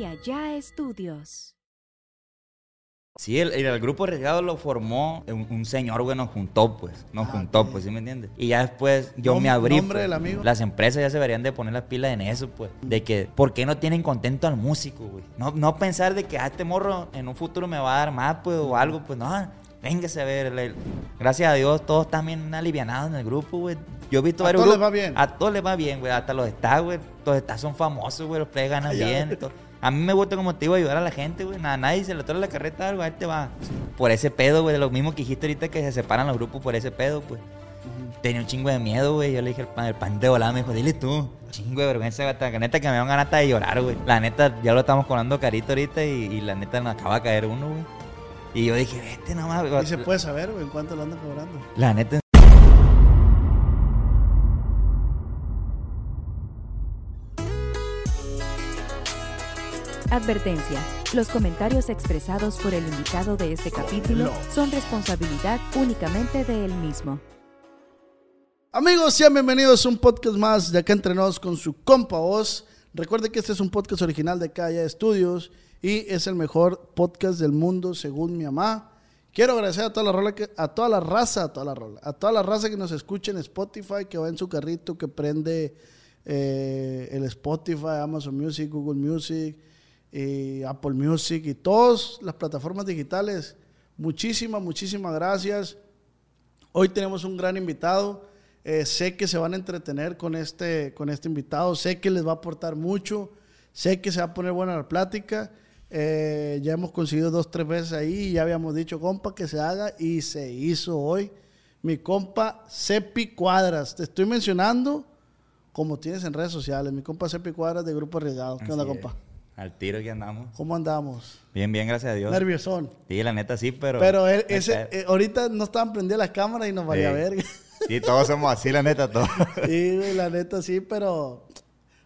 y Allá Estudios. Sí, el, el grupo arriesgado lo formó un, un señor, güey, nos juntó, pues. Nos Ah, juntó, pues, ¿sí me entiendes? Y ya después yo me abrí. nombre pues. del amigo. Las empresas ya se deberían de poner las pilas en eso, pues. De que, ¿por qué no tienen contento al músico, güey? No, no pensar de que, ah, este morro en un futuro me va a dar más, pues, o algo, pues, no. Véngase a ver. Gracias a Dios, todos están bien alivianados en el grupo, güey. Yo he visto A varios todos les va bien. A todos les va bien, güey. Hasta los está, güey. Los está son famosos, güey. Los players ganan bien. todo. A mí me gusta como te digo ayudar a la gente, güey. Nada, nadie se le trae la carreta algo, ahí te va. Por ese pedo, güey. Lo mismo que dijiste ahorita que se separan los grupos por ese pedo, pues. Tenía un chingo de miedo, güey. Yo le dije al pan, el pan de volada, me dijo, dile tú. Chingo de vergüenza, gata. La neta que me dan ganas hasta de llorar, güey. La neta, ya lo estamos cobrando carito ahorita y, y la neta nos acaba de caer uno, güey. Y yo dije, vete nomás, güey. Y se puede saber, güey, en cuánto lo andan cobrando. La neta. Advertencia. Los comentarios expresados por el invitado de este capítulo son responsabilidad únicamente de él mismo. Amigos, sean bienvenidos a un podcast más de acá entre nos con su compa Oz. Recuerde que este es un podcast original de Calla Estudios y es el mejor podcast del mundo según mi mamá. Quiero agradecer a toda la rola que, a toda la raza, a toda la rola, a toda la raza que nos escucha en Spotify, que va en su carrito, que prende eh, el Spotify, Amazon Music, Google Music, Apple Music y todas las plataformas digitales. Muchísimas, muchísimas gracias. Hoy tenemos un gran invitado. Eh, sé que se van a entretener con este, con este invitado. Sé que les va a aportar mucho. Sé que se va a poner buena la plática. Eh, ya hemos conseguido dos, tres veces ahí. y Ya habíamos dicho, compa, que se haga. Y se hizo hoy. Mi compa Cepi Cuadras. Te estoy mencionando como tienes en redes sociales. Mi compa Cepi Cuadras de Grupo Arriesgado. ¿Qué onda, es. Al tiro que andamos. ¿Cómo andamos? Bien, bien, gracias a Dios. Nerviosón. Sí, la neta sí, pero. Pero Me ese, eh, ahorita no estaban prendidas las cámaras y nos valía Sí. verga. Sí, todos somos así, la neta, todos. Sí, la neta sí, pero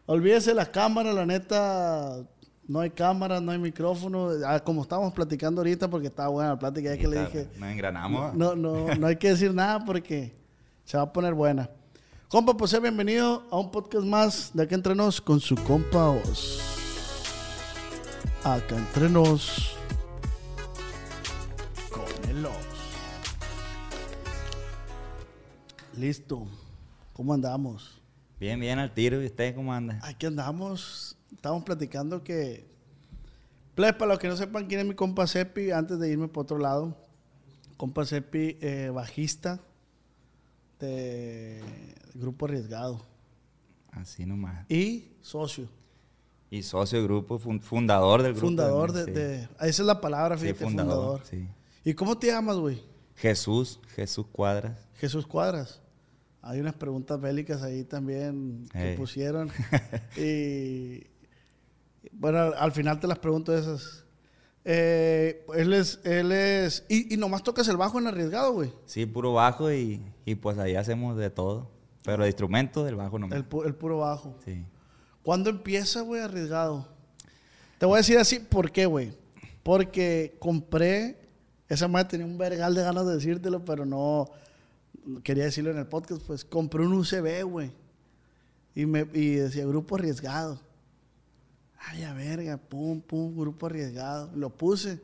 olvídese las cámaras, la neta no hay cámaras, no hay micrófono, Ah, como estábamos platicando ahorita porque estaba buena la plática, ya que le dije, Nos engranamos. no, no, no hay que decir nada porque se va a poner buena. Compa, pues sea bienvenido a un podcast más de Acá Entre Nos con su compa Oz. Acá Entre Nos con el Oz. Listo. ¿Cómo andamos? Bien, bien, al tiro. ¿Y usted cómo anda? Aquí andamos. Estamos platicando que. Plebes, para los que no sepan quién es mi compa Cepi, antes de irme por otro lado. Compa Cepi, eh, bajista de Grupo Arriesgado. Así nomás. Y socio. Y socio del grupo, fun- fundador del grupo. fundador de, de- Esa es la palabra, Sí, fíjate, fundador. fundador. Sí. ¿Y cómo te llamas, güey? Jesús, Jesús Cuadras. Jesús Cuadras. Hay unas preguntas bélicas ahí también que pusieron. y bueno, al, al final te las pregunto esas. Eh, él es, él es, y, y nomás tocas el bajo en arriesgado, güey. Sí, puro bajo y, y pues ahí hacemos de todo. Pero de instrumentos del bajo nomás. El, pu- el puro bajo. Sí. ¿Cuándo empieza, güey, arriesgado? Te voy a decir así, ¿por qué, güey? Porque compré, esa madre tenía un vergal de ganas de decírtelo, pero no quería decirlo en el podcast, pues compré un UCB, güey. Y, me, y decía grupo arriesgado. Ay, a verga, pum, pum, grupo arriesgado. Lo puse.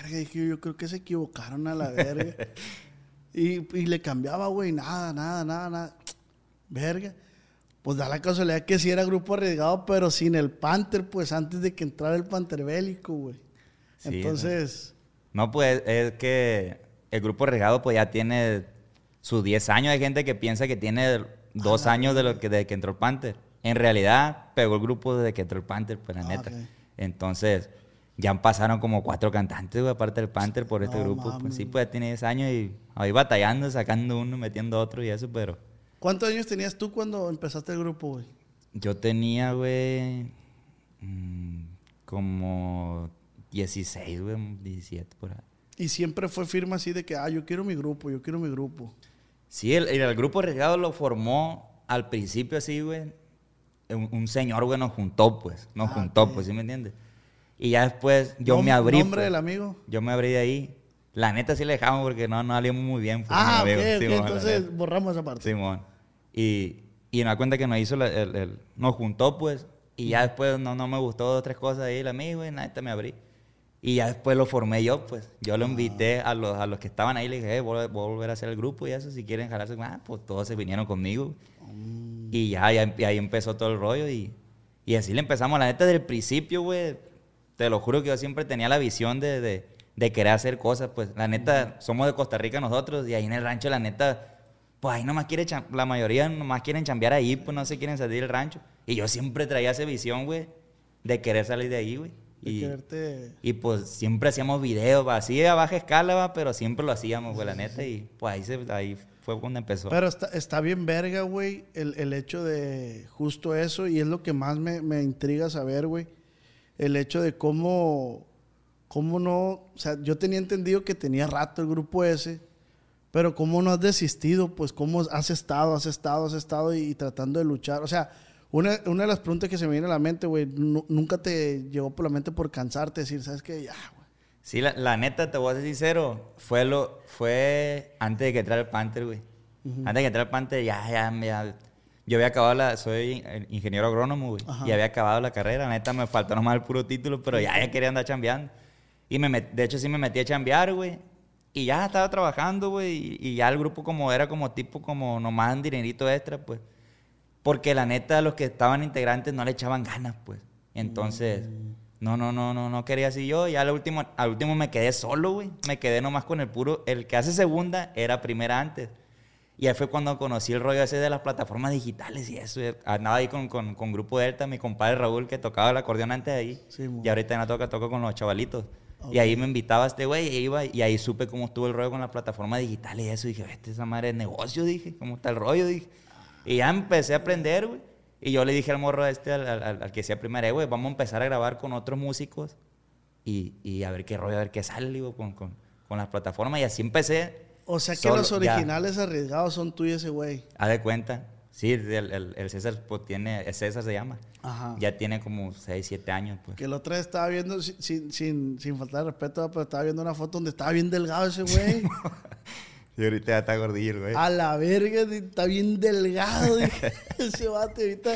Verga, dije, yo creo que se equivocaron a la verga. y, y le cambiaba, güey, nada, nada, nada, nada. Verga. Pues da la casualidad que sí era grupo arriesgado, pero sin el Panther, pues antes de que entrara el Panther bélico, güey. Sí, Entonces, No, pues es que el grupo regado pues ya tiene sus 10 años. Hay gente que piensa que tiene dos años de lo que, desde que entró el Panther. En realidad pegó el grupo desde que entró el Panther, pues la Ah, neta. Entonces, ya pasaron como cuatro cantantes, güey, aparte del Panther por este No grupo. Pues sí, pues ya tiene 10 años y ahí batallando, sacando uno, metiendo otro y eso, pero ¿cuántos años tenías tú cuando empezaste el grupo, güey? yo tenía, güey, mm, como 16, güey, 17 por ahí. Y siempre fue firme así de que, ah, yo quiero mi grupo, yo quiero mi grupo. Sí, el, el grupo arriesgado lo formó al principio así, güey. Un, un señor, güey, nos juntó, pues. Nos Ah, juntó, pues, ¿sí me entiendes? Y ya después yo Nom- me abrí. ¿Nombre pues. del amigo? Yo me abrí de ahí. La neta sí le dejamos porque no, no salimos muy bien. pues, Ah, mi ok, amigo. ok, Simón, la entonces borramos esa parte. Simón. Y, y me da cuenta que nos hizo, la- el, el- nos juntó, pues, Y ya después no, no me gustó dos tres cosas ahí, la mí, güey, nada, me abrí. Y ya después lo formé yo, pues. Yo lo invité a los, a los que estaban ahí, le dije, eh, voy, a- volver a hacer el grupo y eso, si quieren jalarse, ah, pues todos se vinieron conmigo. Y ya, ya- y ahí empezó todo el rollo y, y así le empezamos. La neta, desde el principio, güey, te lo juro que yo siempre tenía la visión de, de, de querer hacer cosas, pues. La neta, somos de Costa Rica nosotros y ahí en el rancho, la neta, pues ahí nomás quiere, la mayoría nomás quieren chambear ahí, pues no se quieren salir del rancho. Y yo siempre traía esa visión, güey, de querer salir de ahí, güey. De Y, quererte- y pues siempre hacíamos videos, va, así a baja escala, va, pero siempre lo hacíamos, güey, la neta. Y pues ahí, se, ahí fue cuando empezó. Pero está, está bien verga, güey, el, el hecho de justo eso, y es lo que más me, me intriga saber, güey. El hecho de cómo, cómo no, o sea, yo tenía entendido que tenía rato el grupo ese, pero cómo no has desistido, pues cómo has estado, has estado, has estado y, y tratando de luchar. O sea, una, una de las preguntas que se me viene a la mente, güey, nu- nunca te llegó por la mente por cansarte, decir, ¿sabes qué? Ya, güey. Sí, la, la neta, te voy a ser sincero, fue, lo, fue antes de que entrara el Panther, güey. Antes de que entrara el Panther, ya, ya, ya, yo había acabado la, soy ingeniero agrónomo, güey, Ajá. y había acabado la carrera, la neta, me faltó nomás el puro título, pero ya, ya quería andar chambeando. Y me met- de hecho, sí me metí a chambear, güey, y ya estaba trabajando, güey, y, y ya el grupo como era como tipo, como nomás un dinerito extra, pues. Porque la neta, los que estaban integrantes no le echaban ganas, pues. Entonces, no, no, no, no, no quería así yo. Ya al último, al último me quedé solo, güey. Me quedé nomás con el puro. El que hace segunda era primera antes. Y ahí fue cuando conocí el rollo ese de las plataformas digitales y eso. eh, Andaba ahí con, con, con Grupo Delta, mi compadre Raúl, que tocaba el acordeón antes de ahí. Sí, y ahorita no toca, toca con los chavalitos. Y ahí me invitaba este güey y iba y ahí supe cómo estuvo el rollo con las plataformas digitales y eso. Y dije, este esa madre es negocio, dije. ¿Cómo está el rollo? Dije. Y ya empecé a aprender, güey. Y yo le dije al morro este, al, al- al- que hacía primera, "Eh, güey, vamos a empezar a grabar con otros músicos y, y a ver qué rollo, a ver qué sale, digo, con, con, con las plataformas. Y así empecé. O sea que Solo, los ya. originales arriesgados son tú y ese güey. Haz de cuenta. Sí, el, el- el César pues, tiene, el César se llama. Ajá. Ya tiene como 6, 7 años, pues. Que el otro día estaba viendo, sin, sin, sin, faltar de respeto, pero estaba viendo una foto donde estaba bien delgado ese güey. Y ahorita ya está gordillo, güey. A la verga, está bien delgado. ese vato ahorita.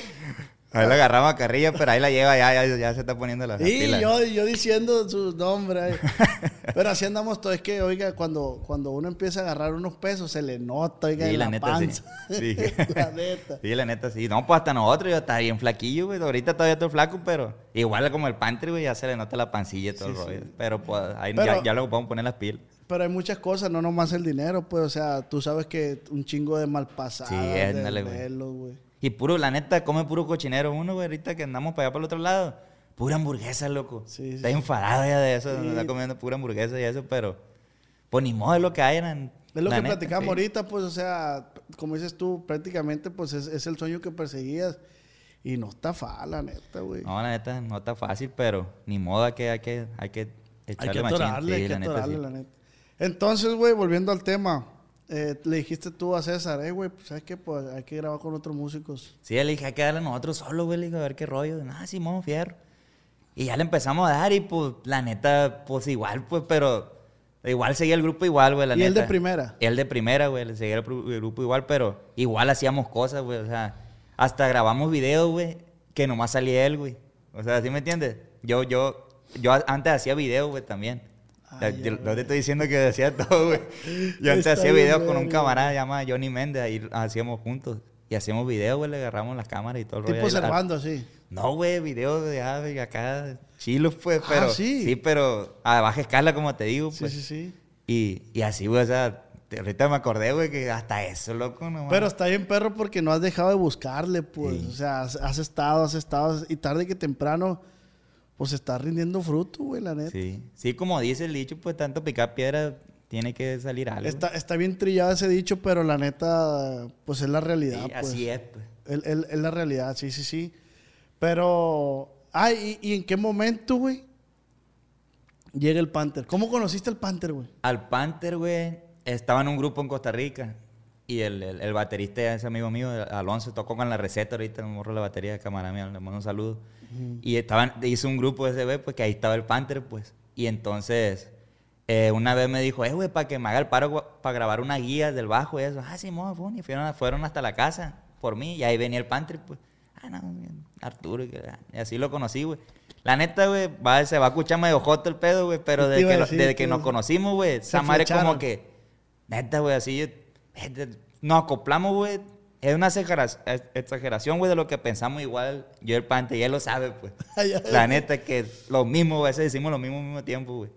Ahí la agarraba a carrilla, pero ahí la lleva, ya, ya, ya se está poniendo la Y pila. yo, yo diciendo sus nombres. Pero así andamos todos. Es que, oiga, cuando, cuando uno empieza a agarrar unos pesos, se le nota, oiga, Sí, en la la, neta, sí. panza. Sí. la neta. Sí, la neta, sí. No, pues hasta nosotros, yo estaba bien flaquillo, güey. Ahorita todavía estoy flaco, pero igual como el Panther, güey, ya se le nota la pancilla y todo el rollo. Pero pues ahí Pero- ya, ya luego podemos poner las pilas. Pero hay muchas cosas, no nomás el dinero, pues, o sea, tú sabes que un chingo de malpasadas, Sí, de ándale, güey. desvelos, güey. Y puro, la neta, come puro cochinero uno, güey, ahorita que andamos para allá para el otro lado. Pura hamburguesa, loco. Sí, sí, está sí. enfadado ya de eso, Sí. está comiendo pura hamburguesa y eso, pero pues ni modo es lo que hay. en- Es lo que neta, platicamos ahorita, pues, o sea, como dices tú, prácticamente, pues, es, es el sueño que perseguías. Y no está fa, la neta, güey. No, la neta, no está fácil, pero ni modo hay que, hay que, hay que hay echarle que machín. atorarle, Sí, hay que la neta, atorarle, sí. la neta. Entonces, güey, volviendo al tema, eh, le dijiste tú a César, eh, güey, pues, ¿sabes qué? Pues hay que grabar con otros músicos. Sí, le dije, hay que darle a nosotros solo, güey. Le dije, a ver qué rollo. Ah, Simón, fierro. Y ya le empezamos a dar y, pues, la neta, pues, igual, pues, pero... Igual seguía el grupo igual, güey, la ¿Y neta. él de primera? Él de primera, güey. Le seguía el, el grupo igual, pero igual hacíamos cosas, güey. O sea, hasta grabamos videos, güey, que nomás salía él, güey. O sea, ¿sí me entiendes? Yo, yo, yo antes hacía videos, güey, también. Ay, yo- ay, no te estoy diciendo que hacía todo, güey. Yo antes hacía bien videos con un camarada llamado Johnny Méndez, ahí hacíamos juntos. Y hacíamos videos, güey, le agarramos las cámaras y todo el rollo. Tipo ahí la- Servando, así. No, güey, videos de ah, de acá, chilos, pues, Ah, pero... sí. Sí, pero a baja escala, como te digo, Sí, pues. sí, sí. Y, y así, güey, o sea, ahorita me acordé, güey, que hasta eso, loco, no Pero está bien, perro, porque no has dejado de buscarle, pues. Sí. O sea, has, has estado, has estado, y tarde que temprano, pues está rindiendo fruto, güey, la neta. Sí, sí, como dice el dicho, pues tanto picar piedra tiene que salir algo. Está, está bien trillado ese dicho, pero la neta, pues es la realidad. Sí, pues. así es, pues. Es, es- es la realidad, sí, sí, sí. Pero, ay, ¿y, y en qué momento, güey? Llega el Panther. ¿Cómo conociste al Panther, güey? Al Panther, güey, estaba en un grupo en Costa Rica. Y el, el, el baterista, ese amigo mío, Alonso, tocó con la receta ahorita, me morro la batería de camarada mío, le mando un saludo. Y estaban, hizo un grupo ese güey, pues que ahí estaba el Panther, pues. Y entonces, eh, una vez me dijo, eh, güey, para que me haga el paro para grabar una guía del bajo y eso. Ah, sí, mo, fue, y fueron, fueron hasta la casa por mí y ahí venía el Panther, pues. Ah, no, Arturo. Y, así lo conocí, güey. La neta, güey, va, se va a escuchar medio joto el pedo, güey. Pero desde que, decir, desde que nos conocimos, güey, esa madre como que... Neta, güey, así... yo- Nos acoplamos, güey. Es una exagera- ex- exageración, güey, de lo que pensamos igual. Yo el Pante, y él lo sabe, pues. La neta que lo mismo, a veces decimos lo mismo al mismo tiempo, güey.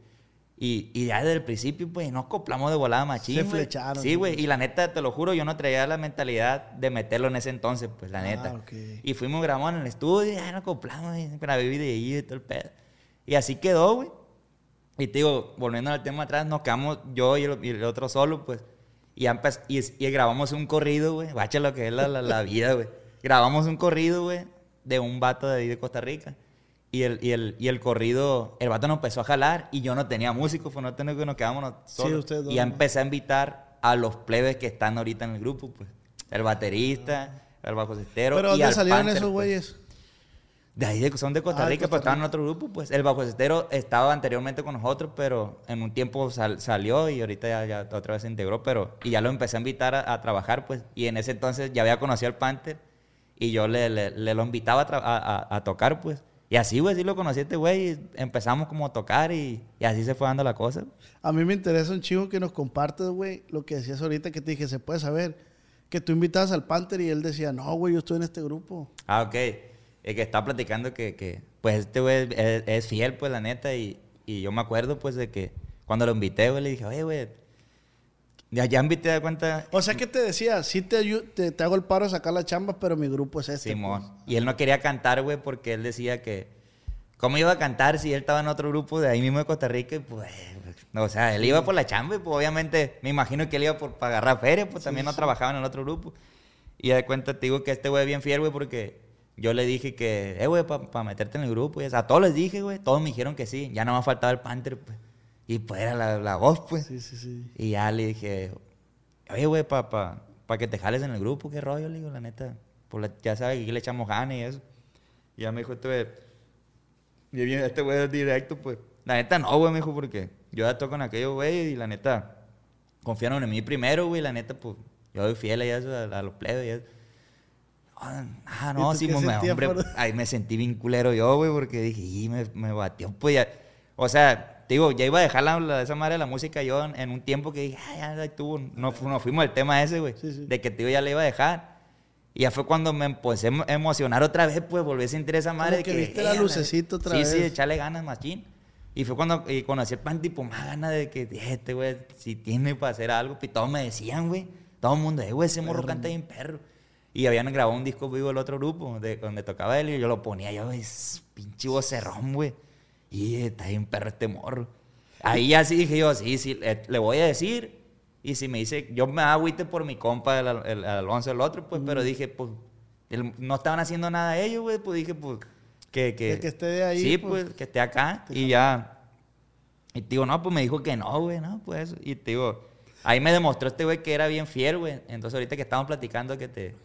Y, y ya desde el principio, pues, nos acoplamos de volada machín, Se flecharon, Sí, güey. Y la neta, te lo juro, yo no traía la mentalidad de meterlo en ese entonces, pues, la Ah, neta. ok. Y fuimos grabando en el estudio, y ya nos acoplamos, y grabé de ahí y todo el pedo. Y así quedó, güey. Y te digo, volviendo al tema atrás, nos quedamos yo y el, y el otro solo, pues. Y, y, y grabamos un corrido, güey. Bacha lo que es la, la, la vida, güey. Grabamos un corrido, güey, de un vato de ahí de Costa Rica. Y el, y, el, y el corrido, el vato nos empezó a jalar y yo no tenía músicos, pues no tenía que nos quedamos solos. dos, y ya empecé a invitar a los plebes que están ahorita en el grupo, pues. El baterista, el bajo cestero. ¿Pero y dónde al salieron Panther, esos pues. De ahí de- son de Costa Ah, de Rica, Costa pero estaban en otro grupo, pues. El bajocestero estaba anteriormente con nosotros, pero en un tiempo sal- salió y ahorita ya, ya otra vez se integró, pero... Y ya lo empecé a invitar a, a trabajar, pues. Y en ese entonces ya había conocido al Panther y yo le, le- le lo invitaba a, a- a- a tocar, pues. Y así, güey, sí lo conocí a este güey y empezamos como a tocar y, y así se fue dando la cosa. A mí me interesa un chico que nos compartes, güey, lo que decías ahorita que te dije, se puede saber. Que tú invitabas al Panther y él decía, no, güey, yo estoy en este grupo. Ah, ok. El que estaba platicando que, que, pues este güey es, es fiel, pues la neta, y, y yo me acuerdo, pues, de que cuando lo invité, güey, le dije, oye, güey, ya, ya invité de cuenta O sea, que te decía, sí te, te, te hago el paro a sacar la chamba, pero mi grupo es este. Simón. pues. Y él no quería cantar, güey, porque él decía que, ¿cómo iba a cantar si él estaba en otro grupo de ahí mismo de Costa Rica? Y pues, no, o sea, él iba por la chamba y pues obviamente me imagino que él iba por, para agarrar feria, pues también no trabajaba en el otro grupo. Y de cuenta te digo que este güey es bien fiel, güey, porque yo le dije que, eh, güey, para meterte en el grupo. Y, o sea, a todos les dije, güey, todos me dijeron que sí. Ya no me faltaba el Panther, pues. Y pues era la, la voz, pues. Sí, sí, sí. Y ya le dije, oye, güey, para pa, pa que te jales en el grupo, qué rollo, le digo, la neta. Pues la- ya sabes que aquí le echamos ganas y eso. Y ya me dijo este güey, este güey es directo, pues. La neta no, güey, me dijo, porque yo ya toco con aquellos güey y la neta confiaron en mí primero, güey, la neta, pues yo doy fiel a, eso, a, a los plebes y eso. Ah, ah, ¿Y no, sí, me- hombre, por- ahí me sentí bien culero yo, güey, porque dije, y me, me batió, pues ya. O sea, te digo, ya iba a dejar la, la- esa madre de la música yo en, en un tiempo que dije, ah, ya, ya estuvo. No, nos fuimos del tema ese, güey. Sí, sí. De que te digo, ya le iba a dejar. Y ya fue cuando me empecé a emo- emocionar otra vez, pues volví a sentir esa madre. Como de que viste la lucecita otra sí, vez. Sí, de echarle ganas, machín. Y fue cuando y conocí el pan, tipo, más ganas de que este güey, si tiene para hacer algo. Y todos me decían, güey. Todo el mundo, eh, güey, ese morro canta bien perro. Y habían grabado un disco vivo el otro grupo, de, donde tocaba él, y yo lo ponía, yo, es pinche vocerrón, güey. Y está bien perro este morro. Ahí ya sí dije yo, sí, sí, le voy a decir. Y si me dice, yo me agüite por mi compa, el, el, el Alonso, el otro, pues, pero dije, pues, el- no estaban haciendo nada ellos, güey, pues dije, pues, que, que, que esté de ahí, Sí, pues, pues, que esté acá. Y ya. Y te digo, no, pues me dijo que no, güey, no, pues eso. Y te digo, ahí me demostró este güey que era bien fiel, güey. Entonces ahorita que estamos platicando que te,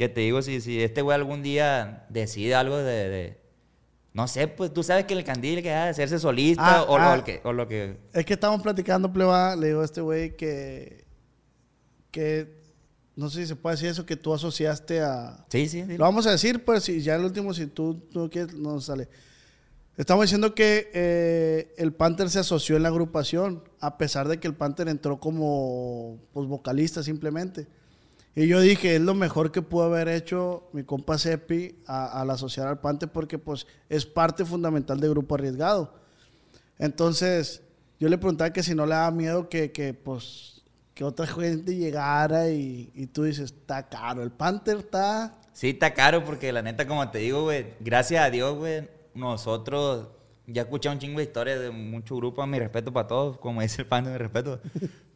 que te digo, si, si este güey algún día decide algo de, de- no sé, pues tú sabes que el candil que ha de hacerse solista Ah, o, ah. o el que, o lo que... Es que estamos platicando, pleba, le digo a este güey que, que, no sé si se puede decir eso, que tú asociaste a... Sí, sí, sí. Lo vamos a decir, pues, si ya el último, si tú no quieres, no sale. Estamos diciendo que eh, el Panther se asoció en la agrupación, a pesar de que el Panther entró como pues, vocalista simplemente. Y yo dije, es lo mejor que pudo haber hecho mi compa Seppi a- al asociar al Panther porque pues es parte fundamental de Grupo Arriesgado. Entonces, yo le preguntaba que si no le daba miedo que, que, pues, que otra gente llegara y, y tú dices, está caro. El Panther está... Sí, está caro porque la neta, como te digo, güey, gracias a Dios, güey, nosotros ya escuchado un chingo de historias de muchos grupos, mi respeto para todos, como dice el pan, mi respeto.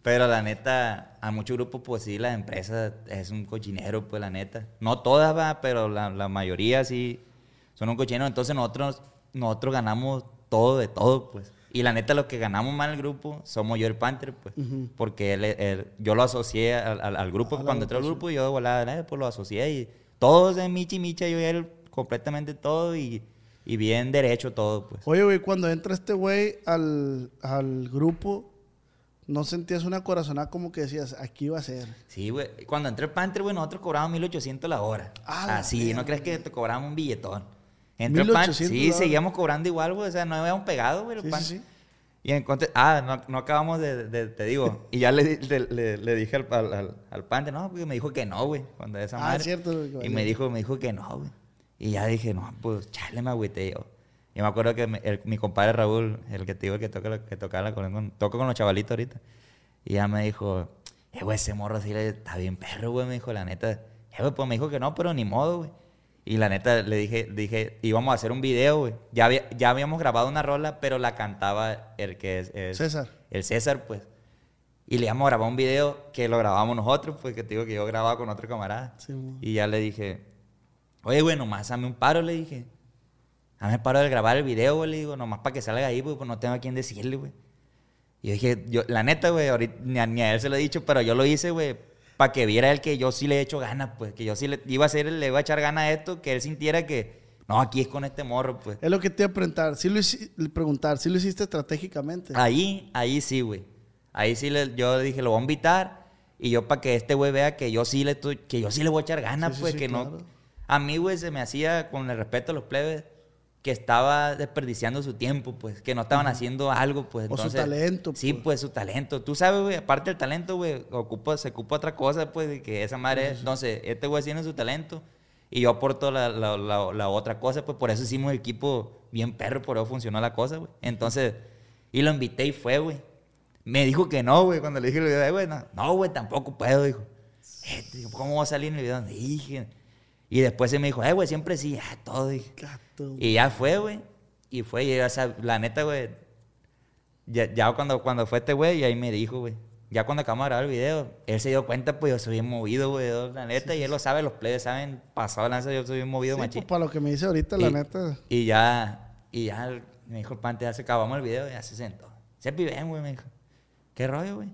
Pero la neta, a muchos grupos, pues sí, la empresa es un cochinero, pues la neta. No todas, va, pero la, la mayoría sí son un cochinero. Entonces nosotros, nosotros ganamos todo de todo, pues. Y la neta, los que ganamos más el grupo somos yo el Panther, pues. Porque él, él- yo lo asocié al, al- al grupo. Cuando entró el grupo, yo de volada, pues lo asocié. Y todos de Michi Micha, yo y él, completamente todo. Y, y bien derecho todo, pues. Oye, güey, cuando entra este güey al, al grupo, no sentías una corazonada como que decías, aquí va a ser. Sí, güey. Cuando entré el Panther, güey, nosotros cobrábamos 1800 la hora. Ah, Así, no crees que te cobramos un billetón. Entré el Panther, 1800 sí, seguíamos cobrando igual, güey. O sea, no habíamos pegado, güey, el Sí, sí, Panther. sí. Y encontré, ah, no, no acabamos de, de- te digo. Y ya le, le, le- le dije al, al, al, al Panther, no, porque me dijo que no, güey, cuando esa Ah, madre. cierto, güey, Y me dijo, me dijo que no, güey. Y ya dije, no, pues, chale, me agüité yo. Y me acuerdo que me- el- mi compadre Raúl, el que te digo que toca, que tocaba la con, toco con los chavalitos ahorita. Y ya me dijo, eh, güey, ese morro sí le está bien perro, güey. Me dijo, la neta. Eh, güey, pues me dijo que no, pero ni modo, güey. Y la neta le dije, dije, íbamos a hacer un video, güey. Ya, había- ya habíamos grabado una rola, pero la cantaba el que es, es- César. El César, pues. Y le íbamos a grabar un video que lo grabamos nosotros, pues que te digo que yo grababa con otro camarada. Sí, y ya le dije, oye, güey, nomás dame un paro, le dije. Dame paro de grabar el video, güey, le digo, nomás para que salga ahí, güey, pues no tengo a quién decirle, güey. Y yo dije, yo, la neta, güey, ahorita ni a, ni a él se lo he dicho, pero yo lo hice, güey, para que viera él que yo sí le he hecho ganas, pues, que yo sí le iba a hacer, le iba a echar ganas a esto, que él sintiera que, no, aquí es con este morro, pues. Es lo que te iba a preguntar. Sí lo, preguntar, ¿sí lo hiciste estratégicamente? Ahí, ahí sí, güey. Ahí sí le, yo le dije, lo voy a invitar. Y yo para que este güey vea que yo sí le que yo sí le voy a echar ganas, Sí, sí, pues, sí, que claro. no. A mí, güey, se me hacía, con el respeto a los plebes, que estaba desperdiciando su tiempo, pues, que no estaban haciendo algo, pues. O su talento, Sí, pues. pues, su talento. Tú sabes, güey, aparte del talento, güey, ocupa, se ocupa otra cosa, pues, de que esa madre. Entonces, este güey tiene su talento y yo aporto la, la- la- la otra cosa, pues, por eso hicimos el equipo bien perro, por eso funcionó la cosa, güey. Entonces, y lo invité y fue, güey. Me dijo que no, güey, cuando le dije el video, "Eh, güey, no, no, güey, tampoco puedo, dijo. Eh, digo, ¿Cómo va a salir en el video? Dije. Y después se me dijo, eh, güey, siempre sí, ah, todo. Gato. Y ya fue, güey. Y fue, y, o sea, la neta, güey. Ya, ya cuando, cuando fue este güey, y ahí me dijo, güey. Ya cuando acabamos de grabar el video, él se dio cuenta, pues yo soy bien movido, güey, la neta, y él lo sabe, los players saben, pasado lanza, yo soy bien movido, Sí, machín. pues, para lo que me dice ahorita, la Y- neta. Y ya, y ya me dijo el pante, ya se acabamos el video, ya se sentó. Se ven, güey, me dijo. ¿Qué rollo, güey?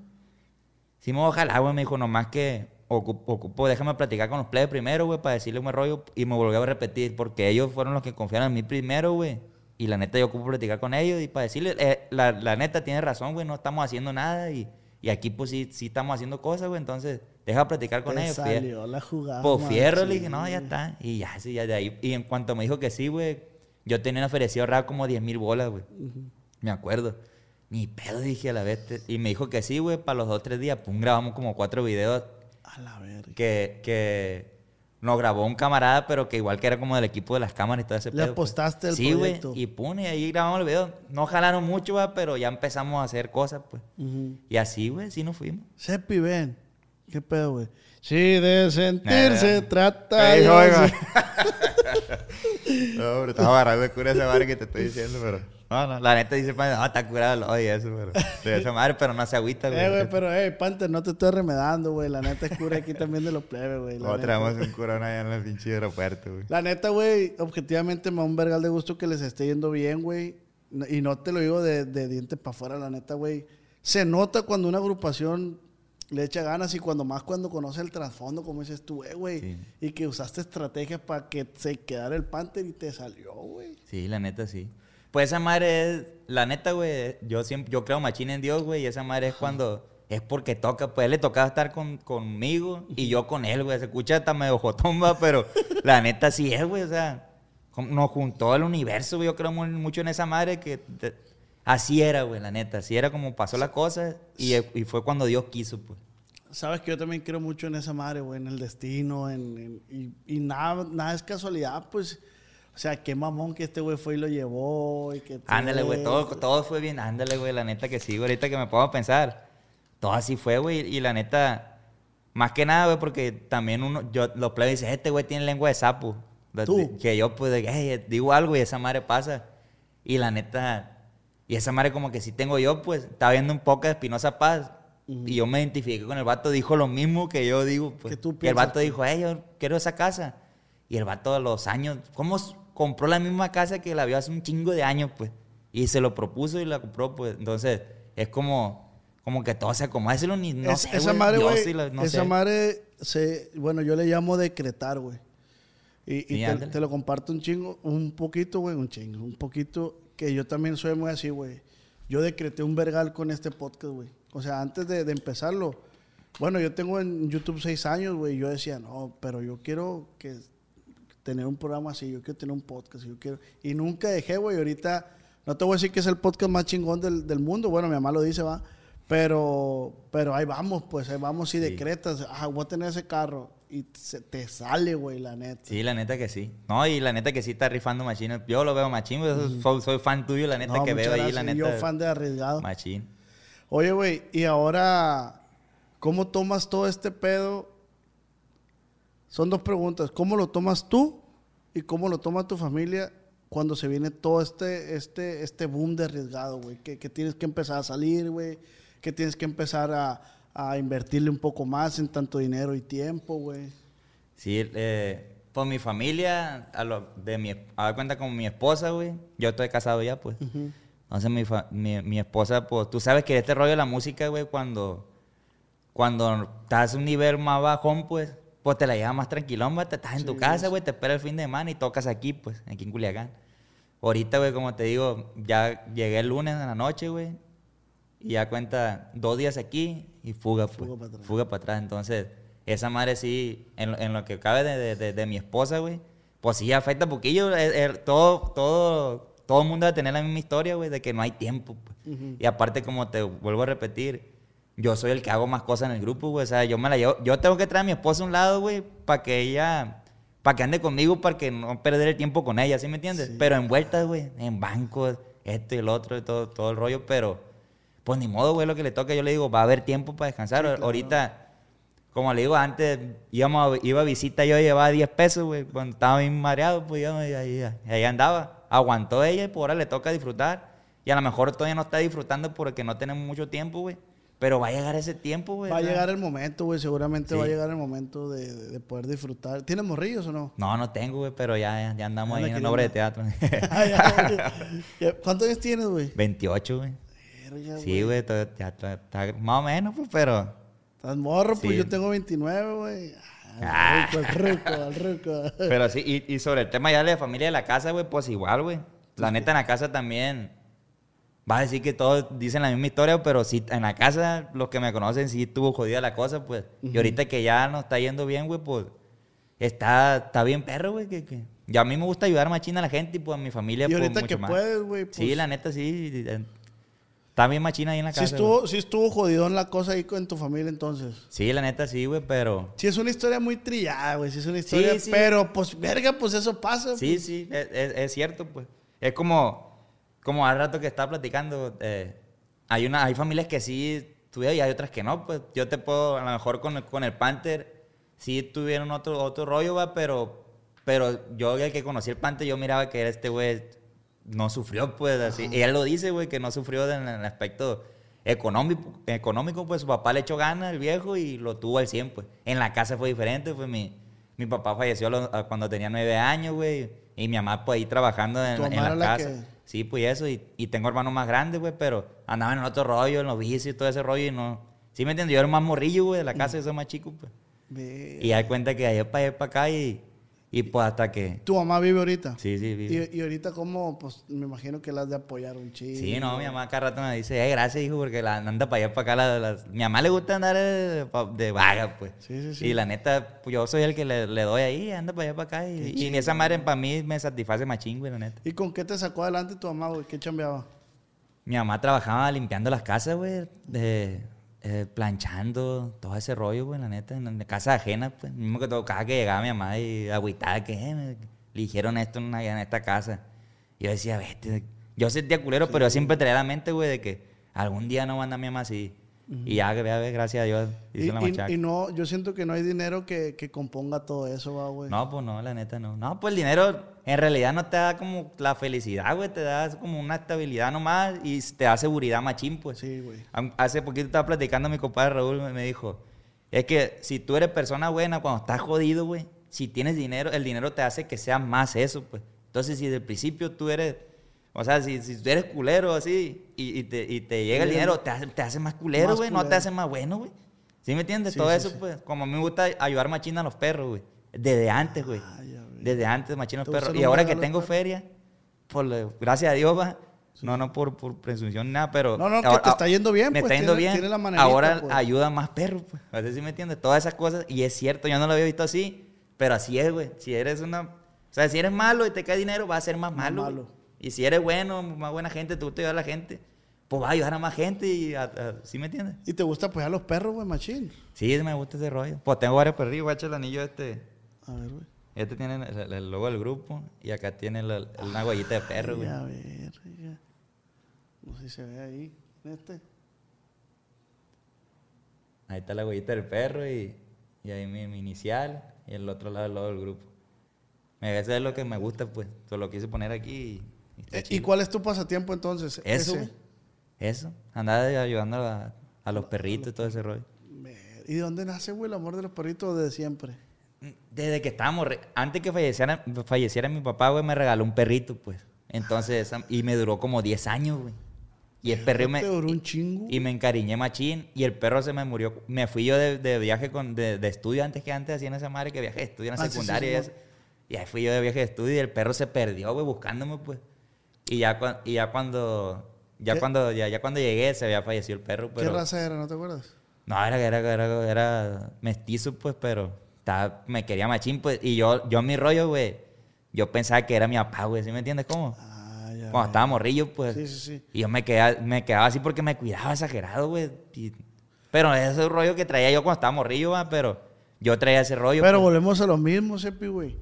Sí, me ojalá, güey, me dijo, nomás que ocupo, ocupo- déjame platicar con los players primero, güey, para decirle un rollo. Y me volvió a repetir, porque ellos fueron los que confiaron en mí primero, güey. Y la neta, yo ocupo platicar con ellos y para decirle, eh, la, la neta tiene razón, güey, no estamos haciendo nada. Y, y aquí, pues sí, sí estamos haciendo cosas, güey. Entonces, deja platicar con Te ellos. salió la jugada. Pues fierro, le dije, no, ya está. Y ya, sí, ya de ahí. Y en cuanto me dijo que sí, güey, yo tenía ofrecido ahorrar como 10 mil bolas, güey. Me acuerdo. Ni pedo, dije a la vez. Y me dijo que sí, güey, para los dos, tres días. Pum, grabamos como cuatro videos A la verga. que, que nos grabó un camarada, pero que igual que era como del equipo de las cámaras y todo ese Le pedo. pues. apostaste al Sí, güey. proyecto. Y y ahí grabamos el video. No jalaron mucho, güey, pero ya empezamos a hacer cosas, pues. Y así, güey, sí nos fuimos. Sepi, ven. ¿Qué pedo, güey? Sí, de sentirse Ah. trata. Ey, de- oiga. No, pero estaba agarrando de cura esa madre que te estoy diciendo, pero. No, no, la neta dice, "Pan, no, está curado el hoy eso, pero. De esa madre, pero no se agüita, güey. Eh, güey, pero, eh, Panther, no te estoy remedando, güey. La neta es cura aquí también de los plebes, güey. neta. traemos un curón allá en el pinche aeropuerto, güey. La neta, güey, objetivamente me da un vergal de gusto que les esté yendo bien, güey. No- Y no te lo digo de, de dientes para afuera, la neta, güey. Se nota cuando una agrupación le echa ganas y cuando más cuando conoce el trasfondo, como dices tú, eh, güey. Sí. Y que usaste estrategias para que se quedara el Panther y te salió, güey. Sí, la neta sí. Pues esa madre es, la neta, güey, yo siempre, yo creo machín en Dios, güey, y esa madre es cuando, es porque toca, pues él le tocaba estar con, conmigo y yo con él, güey, se escucha hasta medio jotomba, pero la neta sí es, güey, o sea, nos juntó el universo, güey, yo creo mu- mucho en esa madre que, te- así era, güey, la neta, así era como pasó la cosa y, y fue cuando Dios quiso, pues. Sabes que yo también creo mucho en esa madre, güey, en el destino, en, en- y, y nada, nada es casualidad, pues. O sea, qué mamón que este güey fue y lo llevó y que... todo Ándale, güey, todo, todo fue bien, ándale, güey, la neta que sí, güey, ahorita que me pongo a pensar, todo así fue, güey, y la neta, más que nada, güey, porque también uno, yo, los plebes dicen, este güey tiene lengua de sapo, que yo, pues, de, que, "Ey, digo algo y esa madre pasa, y la neta, y esa madre como que sí tengo yo, pues, estaba viendo un poco de Espinosa Paz, y yo me identifiqué con el vato, dijo lo mismo que yo digo, pues, tú y el vato dijo, hey, yo quiero esa casa, y el vato a los años, ¿cómo compró la misma casa que la vio hace un chingo de años, pues? Y se lo propuso y la compró, pues. Entonces, es como, como que todo se acomoda. Eso ni, no Es- sé, esa madre, güey, no esa sé. madre, se, bueno, yo le llamo decretar, güey. Y, te lo comparto un chingo, un poquito, güey, un chingo, un poquito, que yo también soy muy así, güey. Yo decreté un vergal con este podcast, güey. O sea, antes de, de empezarlo. Bueno, yo tengo en YouTube seis años, güey. Yo decía, no, pero yo quiero que tener un programa así, yo quiero tener un podcast, yo quiero... Y nunca dejé, güey. Ahorita, no te voy a decir que es el podcast más chingón del, del mundo. Bueno, mi mamá lo dice, va. Pero, pero ahí vamos, pues, ahí vamos y decretas. Ah, voy a tener ese carro. Y se te sale, güey, la neta. Sí, la neta que sí. No, y la neta que sí está rifando machín. Yo lo veo machín, güey. soy, soy fan tuyo, la neta No, que veo ahí, la neta. Yo fan de Arriesgado. Machín. Oye, güey, y ahora, ¿cómo tomas todo este pedo? Son dos preguntas. ¿Cómo lo tomas tú y cómo lo toma tu familia cuando se viene todo este, este, este boom de arriesgado, güey? Que, que tienes que empezar a salir, güey. Que tienes que empezar a, a invertirle un poco más en tanto dinero y tiempo, güey. Sí, eh, pues mi familia, a lo, de mi, a dar cuenta con mi esposa, güey. Yo estoy casado ya, pues. Entonces mi, mi, mi esposa, pues, tú sabes que este rollo de la música, güey, cuando, cuando estás a un nivel más bajón, pues, pues te la llevas más tranquilón, güey. Te estás en tu casa, güey, te espera el fin de semana y tocas aquí, pues, aquí en Culiacán. Ahorita, güey, como te digo, ya llegué el lunes en la noche, güey. Y ya cuenta dos días aquí y fuga, pues. Fuga para atrás. Fuga para atrás. Entonces, esa madre sí, en, lo- en lo que cabe de, de- de- de mi esposa, güey, pues sí afecta un poquillo. El- el- todo, todo, todo el mundo debe tener la misma historia, güey, de que no hay tiempo. pues. Y aparte, como te vuelvo a repetir, yo soy el que hago más cosas en el grupo, güey. O sea, yo me la llevo. Yo tengo que traer a mi esposa a un lado, güey, para que ella. Para que ande conmigo, para que no perder el tiempo con ella, ¿sí me entiendes? Pero en vueltas, güey, en bancos, esto y el otro, y todo, todo el rollo, pero pues ni modo, güey, lo que le toca. Yo le digo, va a haber tiempo para descansar. Ahorita, como le digo, antes íbamos a- iba a visita, yo llevaba 10 pesos, güey, cuando estaba bien mareado, pues yo ahí, andaba. Aguantó ella y por ahora le toca disfrutar. Y a lo mejor todavía no está disfrutando porque no tenemos mucho tiempo, güey. Pero va a llegar ese tiempo, güey. Va a llegar el momento, güey. Seguramente va a llegar el momento de, de- de poder disfrutar. ¿Tienes morrillos o no? No, no tengo, güey, pero ya, ya andamos Anda ahí en queriendo. obra de teatro. Ay. ¿Cuántos años tienes, güey? 28, güey. Verga, Sí, güey, ya está, más o menos, pues, pero... Estás morro, pues Sí. yo tengo 29, güey. Ah. Al ruco, al ruco, al ruco. Pero sí, y, y sobre el tema ya de la familia de la casa, güey, pues igual, güey. La neta en la casa también. Va a decir que todos dicen la misma historia, pero sí, en la casa, los que me conocen, sí estuvo jodida la cosa, pues. Y ahorita que ya nos está yendo bien, güey, pues. Está, está bien perro, güey. Que, que- Y a mí me gusta ayudar machina a la gente y pues a mi familia, Y pues, ahorita mucho que más. puedes, güey. Pues, Sí, la neta, sí. Está bien machina ahí en la sí casa. estuvo, güey. sí estuvo jodidón la cosa ahí con tu familia entonces. Sí, la neta, sí, güey, pero. Sí, es una historia muy trillada, güey. Sí, es una historia. sí. Pero, pues, verga, pues eso pasa. Sí, pues. sí, es, es- es cierto, pues. Es como, como al rato que estaba platicando, eh, hay, una, hay familias que sí tuvieron y hay otras que no, pues. Yo te puedo, a lo mejor con, el- con el Panther, sí tuvieron otro, otro rollo, va, pero, pero yo el que conocí el Panther, yo miraba que este güey no sufrió, pues, así. Y él lo dice, güey, que no sufrió en el aspecto económico, económico, pues su papá le echó ganas, el viejo, y lo tuvo al 100, pues. En la casa fue diferente, pues mi, mi papá falleció cuando tenía nueve años, güey, y mi mamá, pues, ahí trabajando en, la casa. que- Sí, pues, eso, y, y tengo hermanos más grandes, güey, pero andaban en otro rollo, en los vicios y todo ese rollo, y no... ¿Sí me entiendes? Yo era más morrillo, güey, de la casa, yo soy más chico, pues. Y ya cuenta que allá para allá para acá, y, y pues hasta que... Tu mamá vive ahorita. Sí, sí, vive. Y, y ahorita, ¿cómo? Pues me imagino que la has de apoyar un chico. Sí, no, mi mamá cada rato me dice, ay, gracias, hijo, porque la anda para allá, para acá. La, la- Mi mamá le gusta andar eh, pa- de vaga, pues. Sí, sí, sí. Y la neta, pues yo soy el que le, le doy ahí, anda para allá, para acá. Y, y esa madre para mí me satisface machín, güey, la neta. ¿Y con qué te sacó adelante tu mamá, güey? ¿Qué chambeaba? Mi mamá trabajaba limpiando las casas, güey, de- eh, planchando, todo ese rollo, güey, la neta, en, en casa ajena, pues. Mismo que tocaba que llegaba mi mamá y agüitada, que eh, me- le dijeron esto en, una- en esta casa. Y yo decía, vete. Yo sentía culero, pero yo siempre traía la mente, güey, de que algún día no va a andar mi mamá así. Y ya, ya ves, gracias a Dios, Y, hizo la y- machaca. y no, yo siento que no hay dinero que, que componga todo eso, güey. No, pues no, la neta no. No, pues el dinero en realidad no te da como la felicidad, güey. Te da como una estabilidad nomás y te da seguridad machín, pues. Sí, güey. Hace poquito estaba platicando mi compadre Raúl, me, me dijo, es que si tú eres persona buena cuando estás jodido, güey, si tienes dinero, el dinero te hace que sea más eso, pues. Entonces, si desde el principio tú eres, o sea, si, si tú eres culero así y, y te, y te llega el dinero, te hace, te hace más culero, güey, no te hace más bueno, güey. ¿Sí me entiendes? Sí, Todo sí, eso, pues, como a mí me gusta ayudar machín a los perros, güey. Desde antes, güey. Ah. Desde antes, machín a los ¿Te gusta perros. el Y ahora que tengo feria, por gracias a Dios, va, No, no por, por presunción nada, pero... No, no, que te está yendo bien, Me pues, está yendo tiene- bien. tiene ahora pues. ayuda a más perros, pues. A ver si me entiendes. Todas esas cosas. Y es cierto, yo no lo había visto así. Pero así es, güey. Si eres una... O sea, si eres malo y te cae dinero, vas a ser más malo. güey. malo. Y si eres bueno, más buena gente, te gusta ayudar a la gente, pues vas a ayudar a más gente y... A, a- ¿Sí me entiendes? Y te gusta apoyar a los perros, güey, machín. Sí, me gusta ese rollo. Pues tengo varios perrillos, guacha el anillo este... A ver, güey. Este tiene el, el logo del grupo y acá tiene la- una huellita de perro, güey. A ver. No sé si se ve ahí. Este. Ahí está la huellita del perro y, y ahí mi, mi inicial y el otro lado el logo del grupo. Eso es lo que me gusta, pues. Solo lo quise poner aquí y, y está Eh, ¿Y chido. cuál es tu pasatiempo entonces? Eso, Ese. Eso. Andar ayudando a, a los perritos y todo ese rollo. ¿Y de dónde nace, güey, el amor de los perritos de siempre? Desde que estábamos, antes que falleciera, falleciera mi papá, güey, me regaló un perrito, pues. Entonces, y me duró como 10 años, güey. Y el perro me... ¿Te duró un chingo? Y me encariñé machín y el perro se me murió. Me fui yo de, de viaje con, de, de estudio antes que antes hacían esa madre que viaje de estudio en la Ah, sí, sí, secundaria sí, y ahí fui yo de viaje de estudio y el perro se perdió, güey, buscándome, pues. Y ya, y ya cuando... Ya ¿Qué? cuando, ya, ya cuando llegué se había fallecido el perro, pero... ¿Qué raza era? ¿No te acuerdas? No, era, era, era, era mestizo, pues, pero estaba- me quería machín, pues. Y yo, yo mi rollo, güey, yo pensaba que era mi papá, güey, ¿sí me entiendes cómo? Ah, ya. Cuando estaba morrillo, pues. Sí, sí, sí. Y yo me quedaba, me quedaba así porque me cuidaba exagerado, güey. y- Pero ese es el rollo que traía yo cuando estaba morrillo, va, pero yo traía ese rollo. Pero pues. volvemos a lo mismo, Sepi, güey.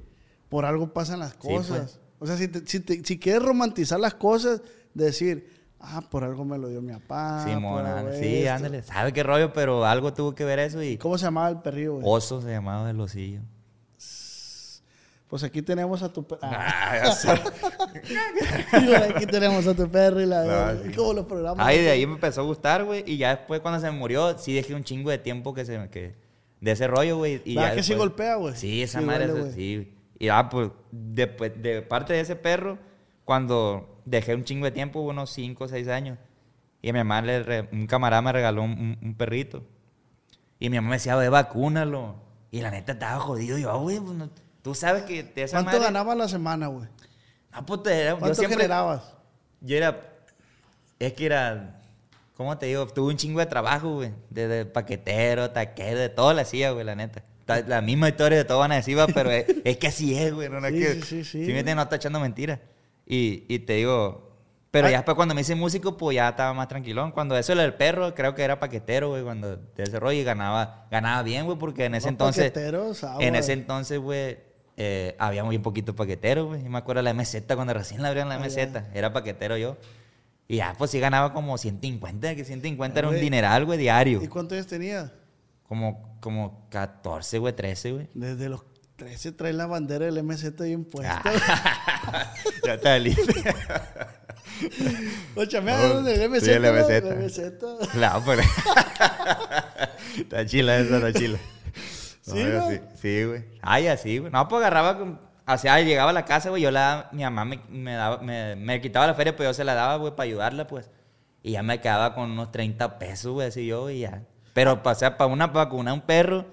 Por algo pasan las pues. cosas. O sea, si, te- si, te- si quieres romantizar las cosas, decir, ah, por algo me lo dio mi papá. Sí, algo sí, ándale. ¿Sabe qué rollo? Pero algo tuvo que ver eso y... ¿Cómo se llamaba el perrillo, güey? Oso se llamaba el osillo. Pues aquí tenemos a tu perro. Ah, sé. aquí tenemos a tu perro y la. Claro, y sí. como los programas. Ay, de ahí me empezó a gustar, güey. Y ya después cuando se murió, sí dejé un chingo de tiempo que se me... Que, de ese rollo, güey. y ¿Verdad ya que sí después- golpea, güey? Sí, esa Sí madre, eso- sí. Y ya, pues, después, de parte de ese perro, cuando dejé un chingo de tiempo, unos 5 o 6 años, y a mi mamá, le re- un camarada me regaló un, perrito. Y mi mamá me decía, ve, vacúnalo. Y la neta estaba jodido. Yo, güey, pues, no- tú sabes que de esa ¿Cuánto madre... ganabas la semana, güey? No, pues, te- yo ¿Cuánto siempre... generabas? Yo era. Es que era. ¿Cómo te digo? Tuve un chingo de trabajo, güey. Desde paquetero, taquero, de todo la hacía, güey, la neta. Ta- La misma historia de todo van a decir, pero es, es que así es, güey. No, no es Sí, que, sí, sí, sí, Si me no está echando mentiras. Y, y te digo. Pero Ay. ya después cuando me hice músico, pues ya estaba más tranquilón. Cuando eso del perro, creo que era paquetero, güey, cuando de ese rollo y ganaba, ganaba bien, güey, porque en ese Los entonces. paqueteros, ah, en ese entonces, güey, eh, había muy poquito paquetero, güey. Yo me acuerdo de la MZ, cuando recién la abrieron la Ah, MZ. Era paquetero yo. Y ya, pues sí ganaba como 150, que 150 era un dineral, güey, diario. ¿Y cuántos años tenías? Como, como 14, güey, 13, güey. Desde los 13 traes la bandera del MZ bien puesta. Ah. ya está listo. O chamearon del MZ. Sí, el ¿no? MZ. Claro, pero... está chila esa, está chila. ¿Sí, no? sí, sí, güey. Ay, así, güey. No, pues agarraba con... O sea, llegaba a la casa, güey, yo la mi mamá me, me daba, me, me quitaba la feria, pues yo se la daba, güey, para ayudarla, pues. Y ya me quedaba con unos 30 pesos, güey, así yo, y ya. Pero, o sea, para una vacuna, un perro,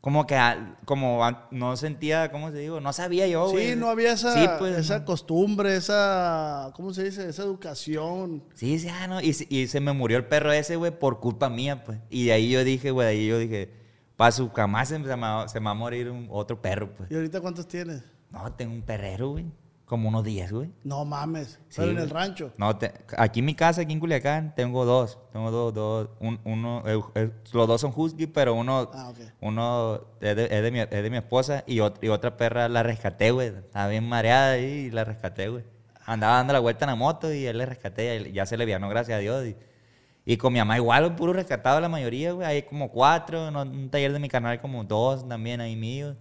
como que, como no sentía, ¿cómo se digo? No sabía yo, güey. Sí, no había esa, Sí, pues, esa no. costumbre, esa, ¿cómo se dice? Esa educación. Sí, sí, ah, no. Y, se- y se me murió el perro ese, güey, por culpa mía, pues. Y de ahí yo dije, güey, de ahí yo dije, para su jamás se, me va- se me va a morir un- otro perro, pues. ¿Y ahorita cuántos tienes? No, tengo un perrero, güey. Como unos 10, güey. No mames. Sí, pero en güey. el rancho. No, te- aquí en mi casa, aquí en Culiacán, tengo dos. Tengo dos, dos. Un- uno, eh, eh, los dos son husky, pero uno, Ah, uno es de, es de mi, es de mi esposa y, ot- y otra perra la rescaté, güey. Estaba bien mareada ahí y la rescaté, güey. Andaba dando la vuelta en la moto y él le rescaté. y ya se le vianó, gracias a Dios. Y, y con mi mamá igual, güey, puro rescatado la mayoría, güey. Hay como cuatro. En un taller de mi canal como dos también ahí mío.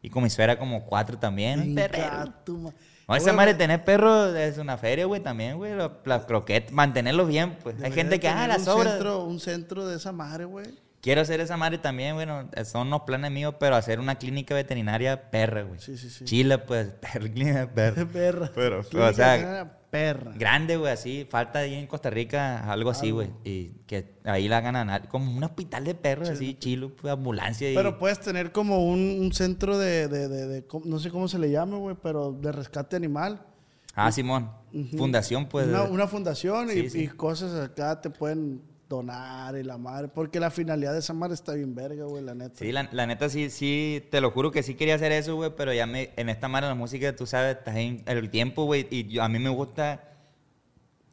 Y con mi suegra como cuatro también. Un No, esa madre tener perros es una feria, güey, también, güey. Los, las croquetas, mantenerlos bien, pues. Hay gente que, ah, las. Centro, un centro de esa madre, güey. Quiero hacer esa madre también, bueno, son unos planes míos, pero hacer una clínica veterinaria perra, güey. Sí, sí, sí. Chile, pues, perra, clínica perra. Perra. Pero, Clínica o sea, perra. Grande, güey, así. Falta ahí en Costa Rica algo así, güey. Y que ahí la ganan, como un hospital de perros, así, chilo, pues, ambulancia. Y... Pero puedes tener como un, un centro de, de, de- de- ¿cómo- no sé cómo se le llame, güey, pero de rescate animal. Ah, Simón. Fundación, pues. una, una fundación y, Sí, sí. y cosas acá te pueden donar y la madre. Porque la finalidad de esa madre está bien verga, güey, la neta. Sí, la, la neta sí, sí, te lo juro que sí quería hacer eso, güey, pero ya me, en esta mara la música, tú sabes, estás en el tiempo, güey, y yo- a mí me gusta,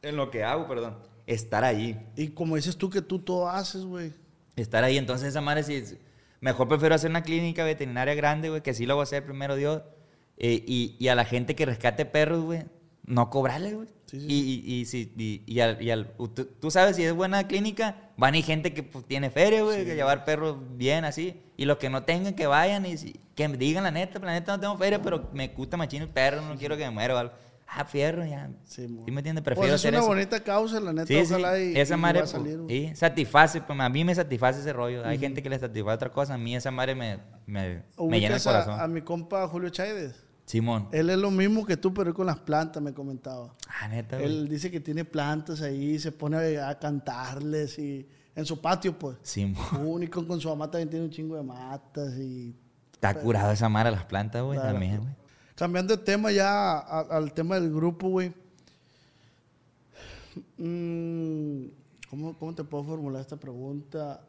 en lo que hago, perdón, estar ahí, Y como dices tú que tú todo haces, güey. estar ahí, entonces esa madre sí, mejor prefiero hacer una clínica veterinaria grande, güey, que sí lo voy a hacer primero Dios, eh, y, y a la gente que rescate perros, güey, no cobrarle, güey. Sí, sí, Y, y, y, si- y- y al, y al- tú, tú sabes si es buena clínica, van a ir gente que pues, tiene feria, güey, que llevar perros bien así. Y los que no tengan, que vayan y si- que me digan la neta, la neta no tengo feria, pero me gusta machín el perro, no quiero que me muera o algo. Ah, fierro, ya. Sí, Sí, me entiendes? Pues Prefiero es hacer una eso. bonita causa, la neta, Sí, sí. ojalá y, esa y madre va a salir, pues, sí, satisface, pues a mí me satisface ese rollo. Hay gente que le satisface otra cosa, a mí esa madre me, me, me llena el Ubicas a- corazón. A, mi compa Julio Chaides. Simón. Él es lo mismo que tú, pero él con las plantas, me comentaba. Ah, neta, güey. Él dice que tiene plantas ahí, se pone a cantarles y en su patio, pues. Simón. Único con su mamá también tiene un chingo de matas y Está curado esa madre las plantas, güey, Claro. también, güey. Cambiando de tema ya a- al tema del grupo, güey. Mm, ¿cómo, cómo te puedo formular esta pregunta?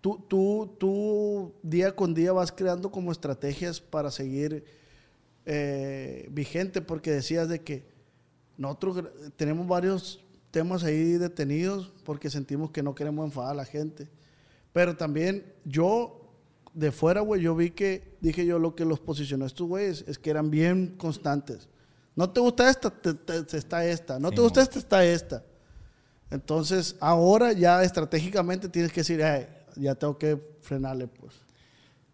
Tú, tú, tú día con día vas creando como estrategias para seguir eh, vigente, porque decías de que nosotros tenemos varios temas ahí detenidos porque sentimos que no queremos enfadar a la gente. Pero también yo, de fuera, güey, yo vi que, dije yo, lo que los posicionó estos güeyes es que eran bien constantes. No te gusta esta, te- te- te está esta. No Sí, te gusta esta, está esta. Entonces, ahora ya estratégicamente tienes que decir, "Ay, ya tengo que frenarle, pues.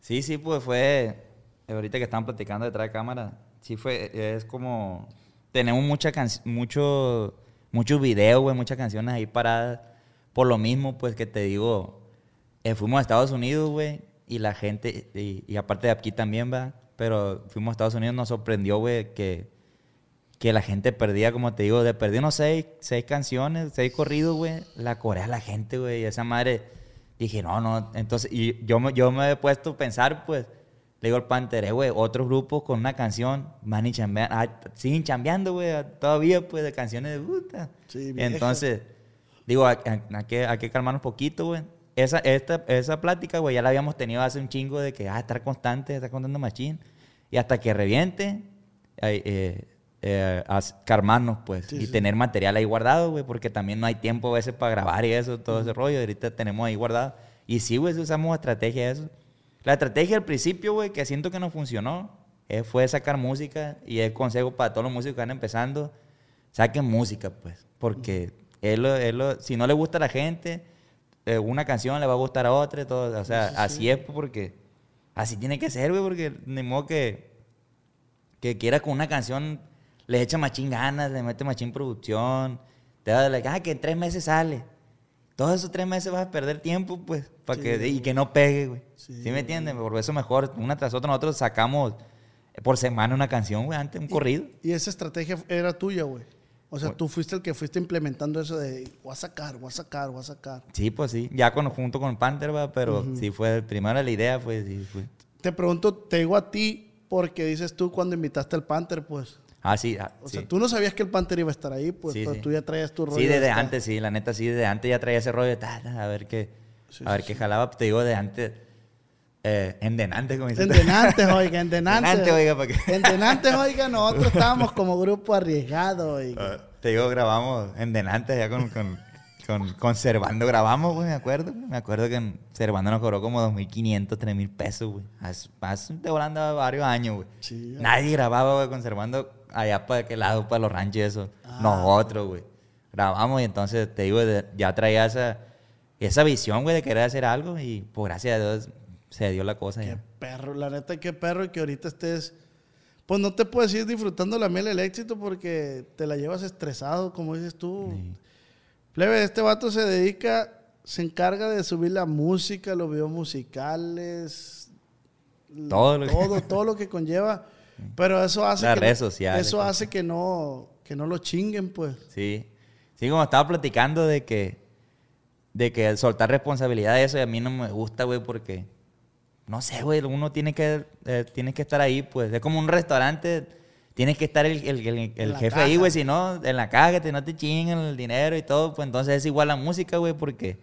Sí, sí, pues fue. Ahorita que estaban platicando detrás de cámara, sí fue. Es como. Tenemos mucha canc- mucho, muchos videos, güey, muchas canciones ahí paradas. Por lo mismo, pues que te digo. eh, fuimos a Estados Unidos, güey, y la gente. Y, y aparte de aquí también, va. Pero fuimos a Estados Unidos, nos sorprendió, güey, que. Que la gente perdía, como te digo, de perdí unos seis, seis canciones, seis corridos, güey. La corea la gente, güey. Esa madre. Dije, no, no. Entonces, y yo, me- yo me he puesto a pensar, pues. Le digo al Panther, eh, güey, otros grupos con una canción van y chambean, ah, siguen chambeando, güey, todavía, pues, de canciones de puta. Sí. Entonces, digo, hay, que, hay que calmarnos poquito, güey. Esa, esta, esa plática, güey, ya la habíamos tenido hace un chingo de que, ah, estar constante, estar contando machín. Y hasta que reviente, eh, eh, calmarnos, pues, Sí, y sí. tener material ahí guardado, güey, porque también no hay tiempo a veces para grabar y eso, todo ese rollo. Ahorita tenemos ahí guardado. Y sí, güey, sí usamos estrategia eso. La estrategia al principio, güey, que siento que no funcionó, eh, fue sacar música y el consejo para todos los músicos que van empezando, saquen música, pues, porque es lo- es lo- si no le gusta a la gente, eh, una canción le va a gustar a otra, y todo, o sea, así es, pues, porque así tiene que ser, güey, porque ni modo que, que quiera con una canción, le echa machín ganas, le mete machín producción, te da like, ah, que en tres meses sale. Todos esos tres meses vas a perder tiempo, pues, para que, y que no pegue, güey. Sí. Sí. me entienden? Por eso mejor, una tras otra, nosotros sacamos por semana una canción, güey, antes un corrido. Y esa estrategia era tuya, güey. O sea, tú fuiste el que fuiste implementando eso de voy a sacar, voy a sacar, voy a sacar. Sí, pues sí, ya con, junto con Panther, va, pero sí fue, primero la idea, pues sí fue. Te pregunto, te digo a ti porque dices tú cuando invitaste al Panther, pues. Ah, sí, ah, O sí. sea, tú no sabías que el Panther iba a estar ahí, pues, Sí, pero sí. tú ya traías tu rollo. Sí, de desde antes, sí, la neta, sí, desde antes ya traía ese rollo de ta, ta, a ver qué, a ver qué jalaba, te digo, de antes, eh, en denante, como dicen. En Denantes, oiga, en Denantes. Denantes, oiga, para que- En Denantes, oiga, nosotros estábamos como grupo arriesgado, oiga. Ah, Te digo, grabamos en Denante ya con, con, con, con Servando grabamos, güey, me acuerdo. Me acuerdo que en Servando nos cobró como 2.500, 3.000 pesos, güey. Hace, hace te volando varios años, güey. Sí. Nadie grababa, güey, con Servando allá para aquel lado, para los ranchos y eso. Ah. Nosotros, güey. Grabamos y entonces, te digo, ya traía esa, esa visión, güey, de querer hacer algo y, pues, gracias a Dios, se dio la cosa Qué ya. perro, la neta, qué perro que ahorita estés. Pues no te puedes ir disfrutando la miel del éxito porque te la llevas estresado, como dices tú. Sí. Plebe, este vato se dedica, se encarga de subir la música, los videos musicales, Todo lo que- todo, todo lo que conlleva. Pero eso hace Las que redes sociales, Eso pues. hace que no, que no lo chinguen, pues. Sí. Sí, como estaba platicando de que, de que soltar responsabilidad de eso y a mí no me gusta, güey, porque, no sé, güey, uno tiene que, eh, tiene que estar ahí, pues. Es como un restaurante, tienes que estar el, el- el- el jefe ahí, caja. güey, si no, en la caja, que no te chinguen el dinero y todo, pues entonces es igual la música, güey, porque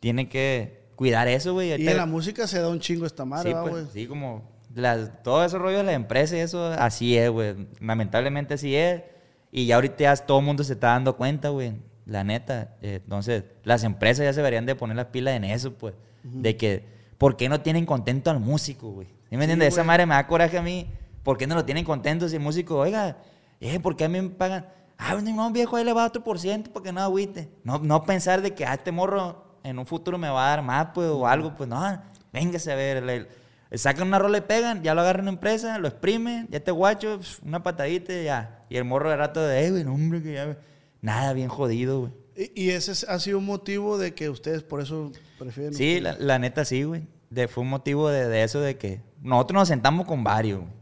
tiene que cuidar eso, güey. Y en la música se da un chingo esta madre, Sí, ¿va, pues, güey. sí, como las- todo ese rollo de la empresa y eso, así es, güey. Lamentablemente así es. Y ya ahorita ya todo el mundo se está dando cuenta, güey. La neta. Eh, Entonces, las empresas ya se deberían de poner las pilas en eso, pues. De que, ¿por qué no tienen contento al músico, güey? ¿Sí me entiendes? Esa madre me da coraje a mí. ¿Por qué no lo tienen contento si el músico, oiga, eh, ¿por qué a mí me pagan? Ah, no, viejo, ahí le va otro por ciento porque no agüite. No, no pensar de que, ah, este morro en un futuro me va a dar más, pues, o algo, pues, no, véngase a ver. le sacan una rola y pegan, ya lo agarran una empresa, lo exprimen, ya te guacho, pf, una patadita y ya. Y el morro de rato de, eh, güey, hombre, que ya. Nada, bien jodido, güey. Y, y ese es- ha sido un motivo de que ustedes por eso prefieren. Sí, la, la neta sí, güey. De, fue un motivo de, de eso de que nosotros nos sentamos con varios, güey.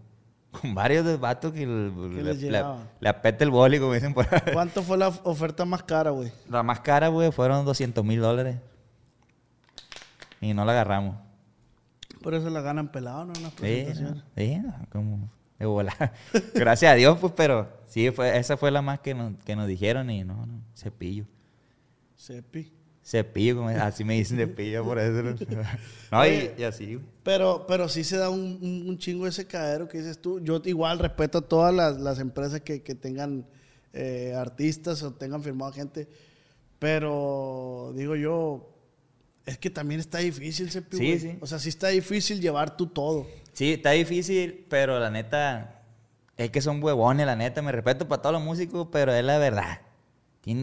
Con varios de vatos que, le apete el boli, como dicen por ahí. ¿Cuánto fue la oferta más cara, güey? La más cara, güey, fueron 200 mil dólares. Y no la agarramos. Por eso la ganan pelado, ¿no? En las Sí, presentaciones. sí, como de volar. Gracias a Dios, pues, pero sí, fue, esa fue la más que nos, que nos dijeron y no, no, cepillo. Sepi. Cepillo, como- así me dicen cepillo por eso. No, y, y así. Pero, pero sí se da un, un- un chingo ese cadero que dices tú. Yo igual respeto a todas las, las empresas que, que tengan eh, artistas o tengan firmado gente. Pero digo yo, es que también está difícil, Sepi, Sí, sí. O sea, sí está difícil llevar tú todo. Sí, está difícil, pero la neta, es que son huevones, la neta. Me respeto para todos los músicos, pero es la verdad.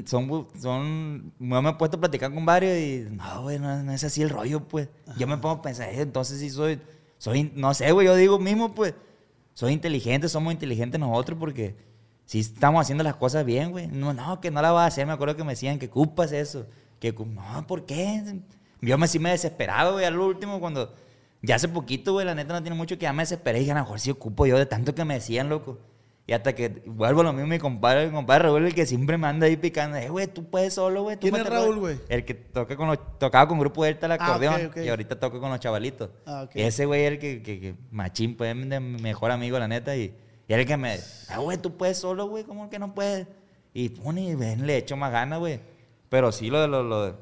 Son, son, yo me he puesto a platicar con varios y no, güey, no, no es así el rollo, pues. Yo me pongo a pensar, eh, entonces sí soy, soy, no sé, güey, yo digo mismo, pues, soy inteligente, somos inteligentes nosotros porque sí estamos haciendo las cosas bien, güey. No, no, que no la vas a hacer, me acuerdo que me decían que ocupas eso, que no, ¿por qué? Yo me sí me desesperado, güey, al último cuando, ya hace poquito, güey, la neta no tiene mucho que ya me desesperé y dije, a lo mejor sí ocupo yo de tanto que me decían, loco. Y hasta que vuelvo a lo mismo, mi compadre, mi compadre Raúl, el que siempre me anda ahí picando, eh, güey, tú puedes solo, güey. ¿Quién es Raúl, güey? El que toca con los, tocaba con grupo Delta el Ah, acordeón y ahorita toca con los chavalitos. Ah, ok. Ese güey es el que, que, que machín, pues, es mi mejor amigo, la neta, y, y el que me, ah, güey, tú puedes solo, güey, ¿cómo que no puedes? Y pone, y ven, le echo más ganas, güey. Pero sí, lo de lo, lo,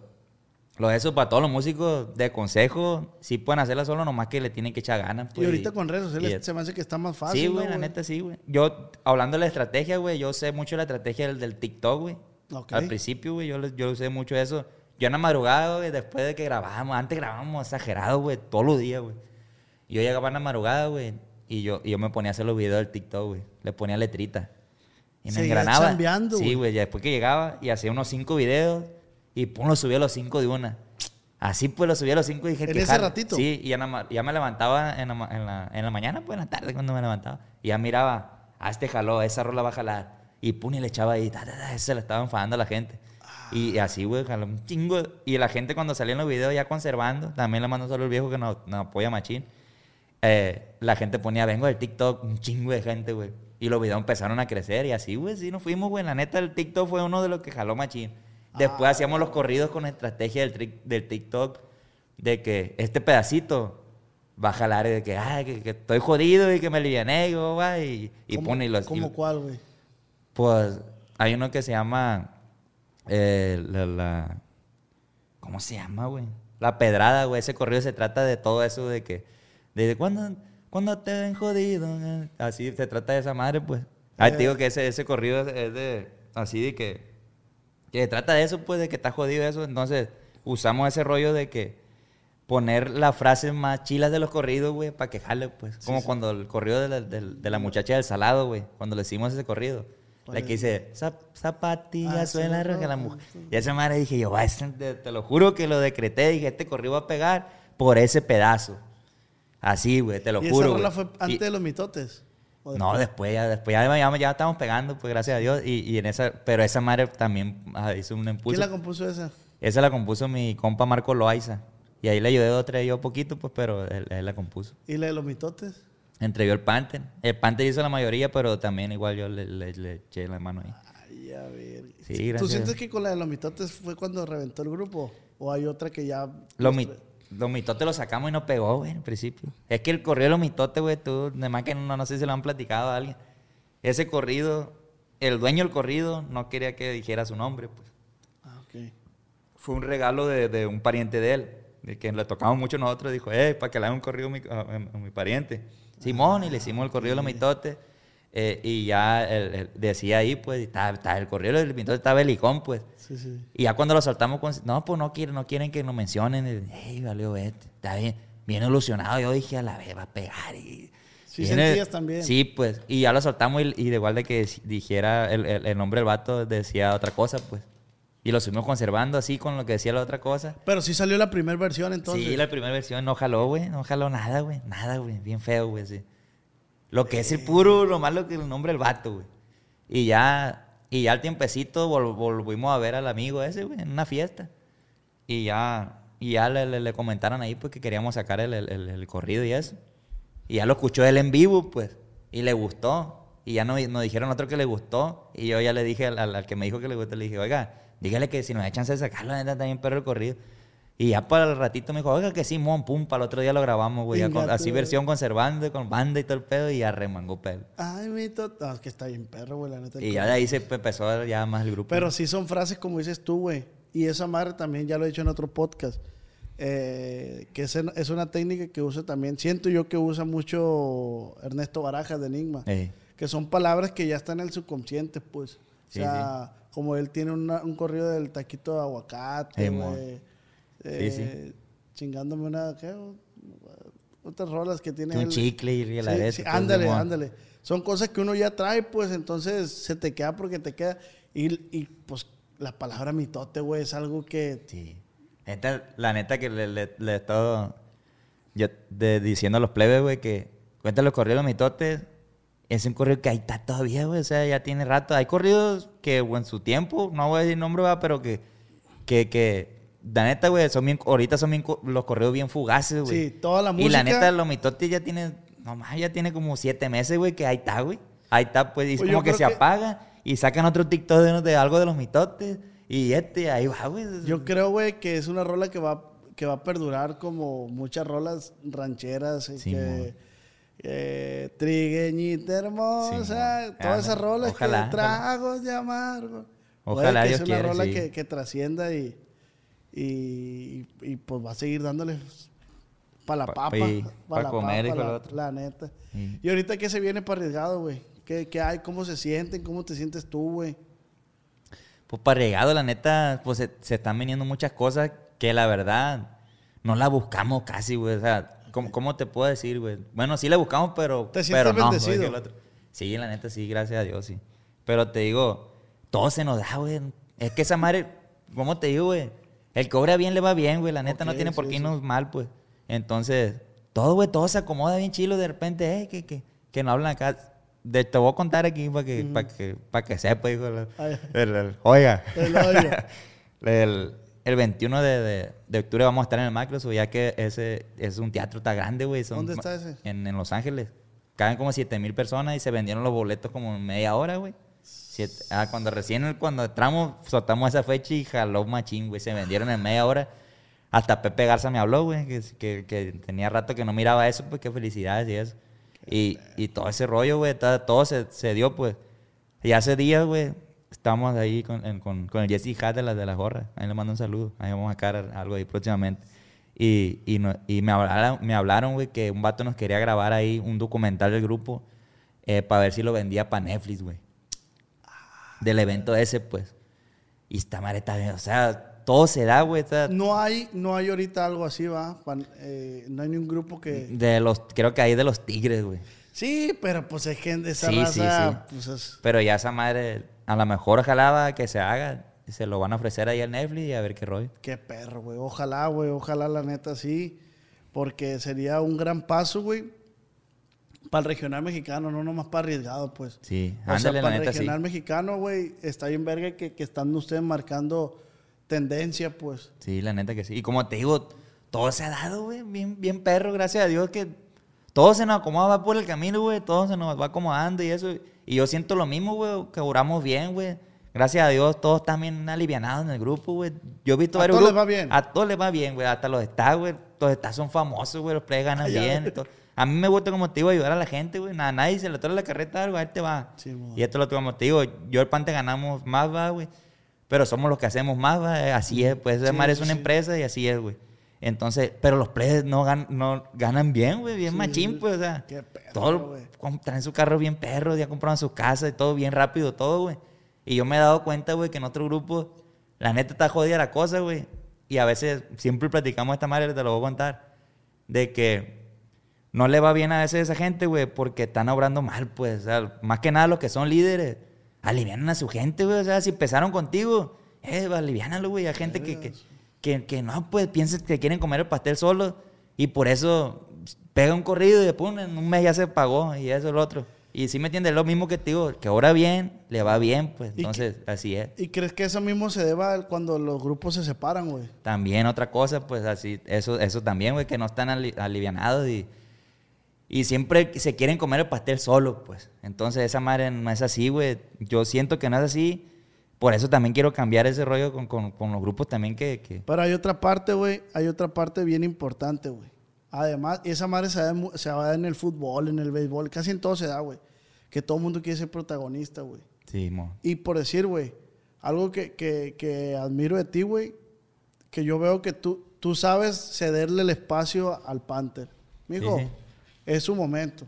de- lo de eso para todos los músicos de consejo, sí pueden hacerla solo, nomás que le tienen que echar ganas. y pues, ahorita con redes y sociales es- se me hace que está más fácil. Sí, ¿no, güey, la neta sí, güey. Yo, hablando de la estrategia, güey, yo sé mucho la estrategia del, del TikTok, güey. Ok. Al principio, güey, yo, yo usé mucho eso. Yo en la madrugada, güey, después de que grabábamos, antes grabábamos exagerado, güey, todos los días, güey. Yo llegaba en la madrugada, güey, y yo, y yo me ponía a hacer los videos del TikTok, güey. Le ponía letrita. Y me Seguías engranaba. sí, güey. güey, ya después que llegaba y hacía unos cinco videos y pum, los subía los cinco de una. Así pues los subía los cinco y dije ¿En que ese ratito? Sí, y ya, ya me levantaba en la, en, la, en la mañana, pues en la tarde cuando me levantaba. Y ya miraba, ah, este jaló, esa rola va a jalar. Y pum, y le echaba ahí, ta, ta, ta, se le estaba enfadando a la gente. Y así, güey, jaló un chingo. Y la gente cuando salía en los videos ya conservando, también le mando solo el viejo que nos, nos apoya machín. eh, la gente ponía, vengo del TikTok, un chingo de gente, güey. Y los videos empezaron a crecer y así, güey, sí nos fuimos, güey. La neta, el TikTok fue uno de los que jaló machín. Después hacíamos los corridos con la estrategia del, TikTok de que este pedacito va a jalar y de que, ay, que, que estoy jodido y que me aliviané, y, y, y ¿Cómo- pone y los... y- ¿Cómo cuál, güey? pues hay uno que se llama. eh, la, la- ¿Cómo se llama, güey? La pedrada, güey. Ese corrido se trata de todo eso de que. ¿Desde cuándo, cuándo te ven jodido? eh? Así se trata de esa madre, pues. Ah, te digo que ese, ese corrido es de. Así de que. Que se trata de eso, pues, de que está jodido eso. Entonces, usamos ese rollo de que. Poner las frases más chilas de los corridos, güey, para que jale, pues. Como cuando el corrido de la, de la muchacha del salado, güey. Cuando le hicimos ese corrido. La que dice, "Zap- zapatilla Ah, suena sí, roja la no, mujer. Y esa madre dije yo, "Va, ese- te, te lo juro que lo decreté. Dije, este corrido va a pegar por ese pedazo. Así, güey, te lo ¿Y juro. esa rola fue antes Y- de los mitotes? ¿O no, después? ya, después ya, ya, ya estamos pegando, pues gracias a Dios. Y, y en esa, pero esa madre también ah, hizo un impulso. ¿Quién la compuso esa? Esa la compuso mi compa Marco Loaiza. Y ahí le ayudé otra yo poquito, pues, pero él, él la compuso. ¿Y la de los mitotes? Entre yo el Panther. El Panther hizo la mayoría, pero también igual yo le, le- le eché la mano ahí. Ay, a ver. Sí, ¿Tú sientes que con la de los mitotes fue cuando reventó el grupo? ¿O hay otra que ya... Los, mi- los mitotes los sacamos y no pegó, güey, en principio. Es que el correo de los mitotes, güey, tú, además que no, no sé si lo han platicado a alguien. ese corrido, el dueño del corrido no quería que dijera su nombre, pues. Ah, ok. Fue un regalo de, de un pariente de él, de que le tocamos mucho nosotros. Dijo, eh, para que le haga un corrido a mi, a- a mi pariente. Simón, y le hicimos el corrido de los mitotes. Eh, y ya el- el- decía ahí, pues, está, está- el corrido del mitote está belicón, pues. Sí, sí. Y ya cuando lo soltamos, con, no, pues no quieren, no quieren que nos mencionen. Ey, valió, vete. Está bien, bien ilusionado. Yo dije, a la vez va a pegar. Y, Sí, viene- sentías también. Sí, pues. Y ya lo soltamos y, y de igual de que dijera el, el- nombre del vato, decía otra cosa, pues. Y lo seguimos conservando así con lo que decía la otra cosa. Pero sí salió la primera versión entonces. Sí, la primera versión no jaló, güey. No jaló nada, güey. Nada, güey. Bien feo, güey, sí. Lo que es el puro, lo malo que el nombre del vato, güey. Y ya, y ya al tiempecito vol- volvimos a ver al amigo ese, güey, en una fiesta. Y ya, y ya le, comentaron ahí, pues, que queríamos sacar el, el- corrido y eso. Y ya lo escuchó él en vivo, pues. Y le gustó. Y ya nos, nos dijeron otro que le gustó. Y yo ya le dije al, que me dijo que le gustó, le dije, oiga, dígale que si nos da chance de sacarlo, neta, también perro el corrido. Y ya para el ratito me dijo, oiga, que sí, mon, pum, para el otro día lo grabamos, güey. así tú. versión conservando, con banda y todo el pedo, y ya remangó pedo. Ay, mi No, es que está bien perro, güey, la neta. Y ya de ahí se empezó ya más el grupo. Pero sí son frases como dices tú, güey. Y esa madre también ya lo he dicho en otro podcast. eh, que es, es una técnica que usa también, siento yo que usa mucho Ernesto Barajas de Enigma. Que son palabras que ya están en el subconsciente, pues. O Sí, sea, como él tiene una- un corrido del taquito de aguacate. Sí, Eh, Chingándome una, ¿qué? Otras rolas que tiene Un chicle y sí, pues, ándale, ándale. Son cosas que uno ya trae, pues entonces se te queda porque te queda. Y, y, pues la palabra mitote, güey, es algo que. Sí. Neta, la neta que le, le, le he estado yo de- diciendo a los plebes, güey, que cuéntale los corridos de los mitotes. Es un corrido que ahí está todavía, güey. O sea, ya tiene rato. Hay corridos que, güey, en su tiempo, no voy a decir nombre, va, pero que, que, que, la neta, güey, son bien, ahorita son bien los corridos bien fugaces, güey. Sí, toda la Y la música- neta, los mitotes ya tiene, nomás ya tiene como siete meses, güey, que ahí está, güey. Ahí está, pues, y es Pues como que se que- apaga y sacan otro TikTok de, de algo de los mitotes. Y este, ahí va, güey. Yo creo, güey, que es una rola que va, que va a perdurar como muchas rolas rancheras. y Sí, que, eh, Trigueñita hermosa. Sí, todas esas rolas ojalá, que tragos de amargo. Ojalá, Güey, que Dios es una rola sí. que, que trascienda y, y, y, pues va a seguir dándole para la Pa- papa. y pa' la comer, papa, hijo, la, otro. la neta. Sí. Y ahorita que se viene para arriesgado, güey. ¿Qué, ¿Qué hay? ¿Cómo se sienten? ¿Cómo te sientes tú, güey? Pues para regado, la neta, pues se, se están viniendo muchas cosas que la verdad no la buscamos casi, güey. O sea, ¿cómo, cómo te puedo decir, güey? Bueno, sí la buscamos, pero, ¿Te sientes pero no. bendecido? güey, Sí, la neta, sí, gracias a Dios, sí. Pero te digo, todo se nos da, güey. Es que esa madre, ¿cómo te digo, güey? El que obra bien le va bien, güey. La neta no tiene por qué sí. irnos mal, pues. Entonces, todo, güey, todo se acomoda bien chilo. De repente, eh, que, que, que no hablan acá. De- te voy a contar aquí para que, para que, para que sepa, hijo. el- el- oiga. El el, el 21 de, de- de octubre vamos a estar en el Microsoft, ya que ese es un teatro tan grande, güey. ¿Dónde está ese? En, en Los Ángeles. Caben como 7 mil personas y se vendieron los boletos como en media hora, güey. Siete- ah, cuando recién, cuando entramos, soltamos esa fecha y jaló machín, güey. Se vendieron en media hora. Hasta Pepe Garza me habló, güey, que, que, que tenía rato que no miraba eso, pues qué felicidades y eso. Y, y todo ese rollo, güey, todo, todo se, se dio, pues. Y hace días, güey, estábamos ahí con, en- con, con el Jesse Hat de las de las gorras. Ahí le mando un saludo. Ahí vamos a sacar algo ahí próximamente. Y, y, no- y me hablaron, me hablaron, güey, que un vato nos quería grabar ahí un documental del grupo para ver si lo vendía para Netflix, güey. Del evento ese, pues. Y esta madre está bien, o sea, todo se da, güey. No hay, no hay ahorita algo así, va. Eh, no hay ni un grupo que. De los, creo que ahí de los tigres, güey. Sí, pero pues es gente de esa Sí, sí, raza. sí. Pues es. Pero ya esa madre, a lo mejor jalaba que se haga. Se lo van a ofrecer ahí al Netflix y a ver qué rollo. Qué perro, güey. Ojalá, güey. Ojalá la neta sí. Porque sería un gran paso, güey. Para el regional mexicano, no nomás para arriesgado, pues. Sí, O sea, ándale, para el sí. regional mexicano, güey, está bien verga que, que están ustedes marcando tendencia, pues. Sí, la neta que sí. Y como te digo, todo se ha dado, güey. Bien, bien perro, gracias a Dios que todo se nos acomoda va por el camino, güey. Todo se nos va acomodando y eso. Y yo siento lo mismo, güey, que oramos bien, güey. Gracias a Dios, todos están bien alivianados en el grupo, güey. Yo he visto ¿A varios todos les va bien? A todos les va bien, güey. Hasta los estás, güey. Los estás son famosos, güey. Los players ganan Ya bien. todo. A mí me gusta como te digo ayudar a la gente, güey. Nada, nadie se le toca la carreta, algo, ahí te va. Sí, y esto lo como te digo, yo el Pante ganamos más, va, güey. Pero somos los que hacemos más, va. eh, Así es, pues Sí, madre es una empresa y así es, güey. Entonces, pero los players no, gan- no ganan bien, güey, bien Sí, machín, pues, o sea. Qué perro, todo, güey. com- traen su carro bien perro, ya compraron su casa y todo bien rápido, todo, güey. Y yo me he dado cuenta, güey, que en otro grupo, la neta está jodida la cosa, güey. Y a veces siempre platicamos esta madre, te lo voy a contar, de que no le va bien a veces a esa gente, güey, porque están obrando mal, pues. O sea, más que nada los que son líderes, alivianan a su gente, güey. O sea, si empezaron contigo, eh, aliviánalo, güey. Hay gente que, que, que, que no, pues, piensa que quieren comer el pastel solo y por eso pega un corrido y pum, en un mes ya se pagó y eso es lo otro. Y sí me entiendes, lo mismo que te digo, que ahora bien, le va bien, pues. ¿Y Entonces, así es. ¿Y crees que eso mismo se deba cuando los grupos se separan, güey? También otra cosa, pues así, eso, eso también, güey, que no están ali- alivianados y, y siempre se quieren comer el pastel solo, pues. Entonces esa madre no es así, güey. Yo siento que no es así. Por eso también quiero cambiar ese rollo con, con- con los grupos también que... que- Pero hay otra parte, güey. Hay otra parte bien importante, güey. Además, esa madre se da, se da en el fútbol, en el béisbol, casi en todo se da, güey. Que todo el mundo quiere ser protagonista, güey. Sí, mo. Y por decir, güey, algo que, que- que admiro de ti, güey, que yo veo que tú, tú sabes cederle el espacio al Panther. Mijo, Sí, sí. Es su momento.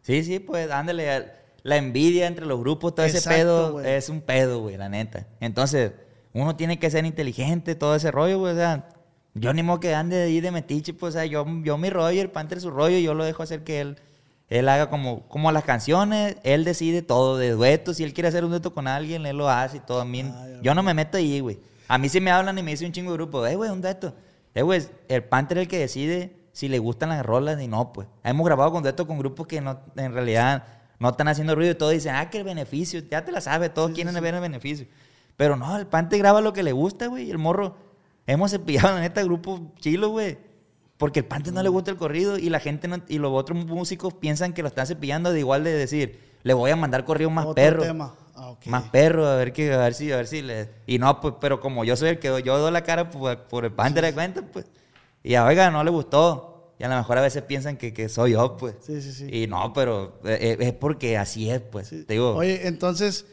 Sí, sí, pues ándale. La envidia entre los grupos, todo ese Exacto, pedo güey. es un pedo, güey, la neta. Entonces, uno tiene que ser inteligente, todo ese rollo, güey. O sea, yo ni modo que ande ahí de metiche, pues, o sea, yo, yo mi rollo, el Panther su rollo, yo lo dejo hacer que él, él haga como, como las canciones, él decide todo, de duetos. Si él quiere hacer un dueto con alguien, él lo hace y todo. A mí, Ah, yo no me meto ahí, güey. A mí sí me hablan y me dice un chingo de grupo, eh, güey, un dueto. Eh, güey, el Panther es el que decide si le gustan las rolas y no, pues. Hemos grabado con duetos con grupos que no, en realidad no están haciendo ruido y todos dicen, ah, que el beneficio, ya te la sabes, todos quieren ver el beneficio. Pero no, el Panther graba lo que le gusta, güey, y el morro. Hemos cepillado, la neta, grupo chilo, güey. Porque el Panther no le gusta el corrido y la gente no- y los otros músicos piensan que lo están cepillando de igual de decir, le voy a mandar corrido más Otro perro. tema. Ah, ok. Más perro, a ver qué, a ver si, a ver si le. Y no, pues, pero como yo soy el que yo doy la cara por, por el Panther de cuenta, pues. Y a oiga, no le gustó. Y a lo mejor a veces piensan que, que soy yo, pues. Sí, sí, sí. Y no, pero eh, es porque así es, pues. Sí. Te digo. Oye, entonces,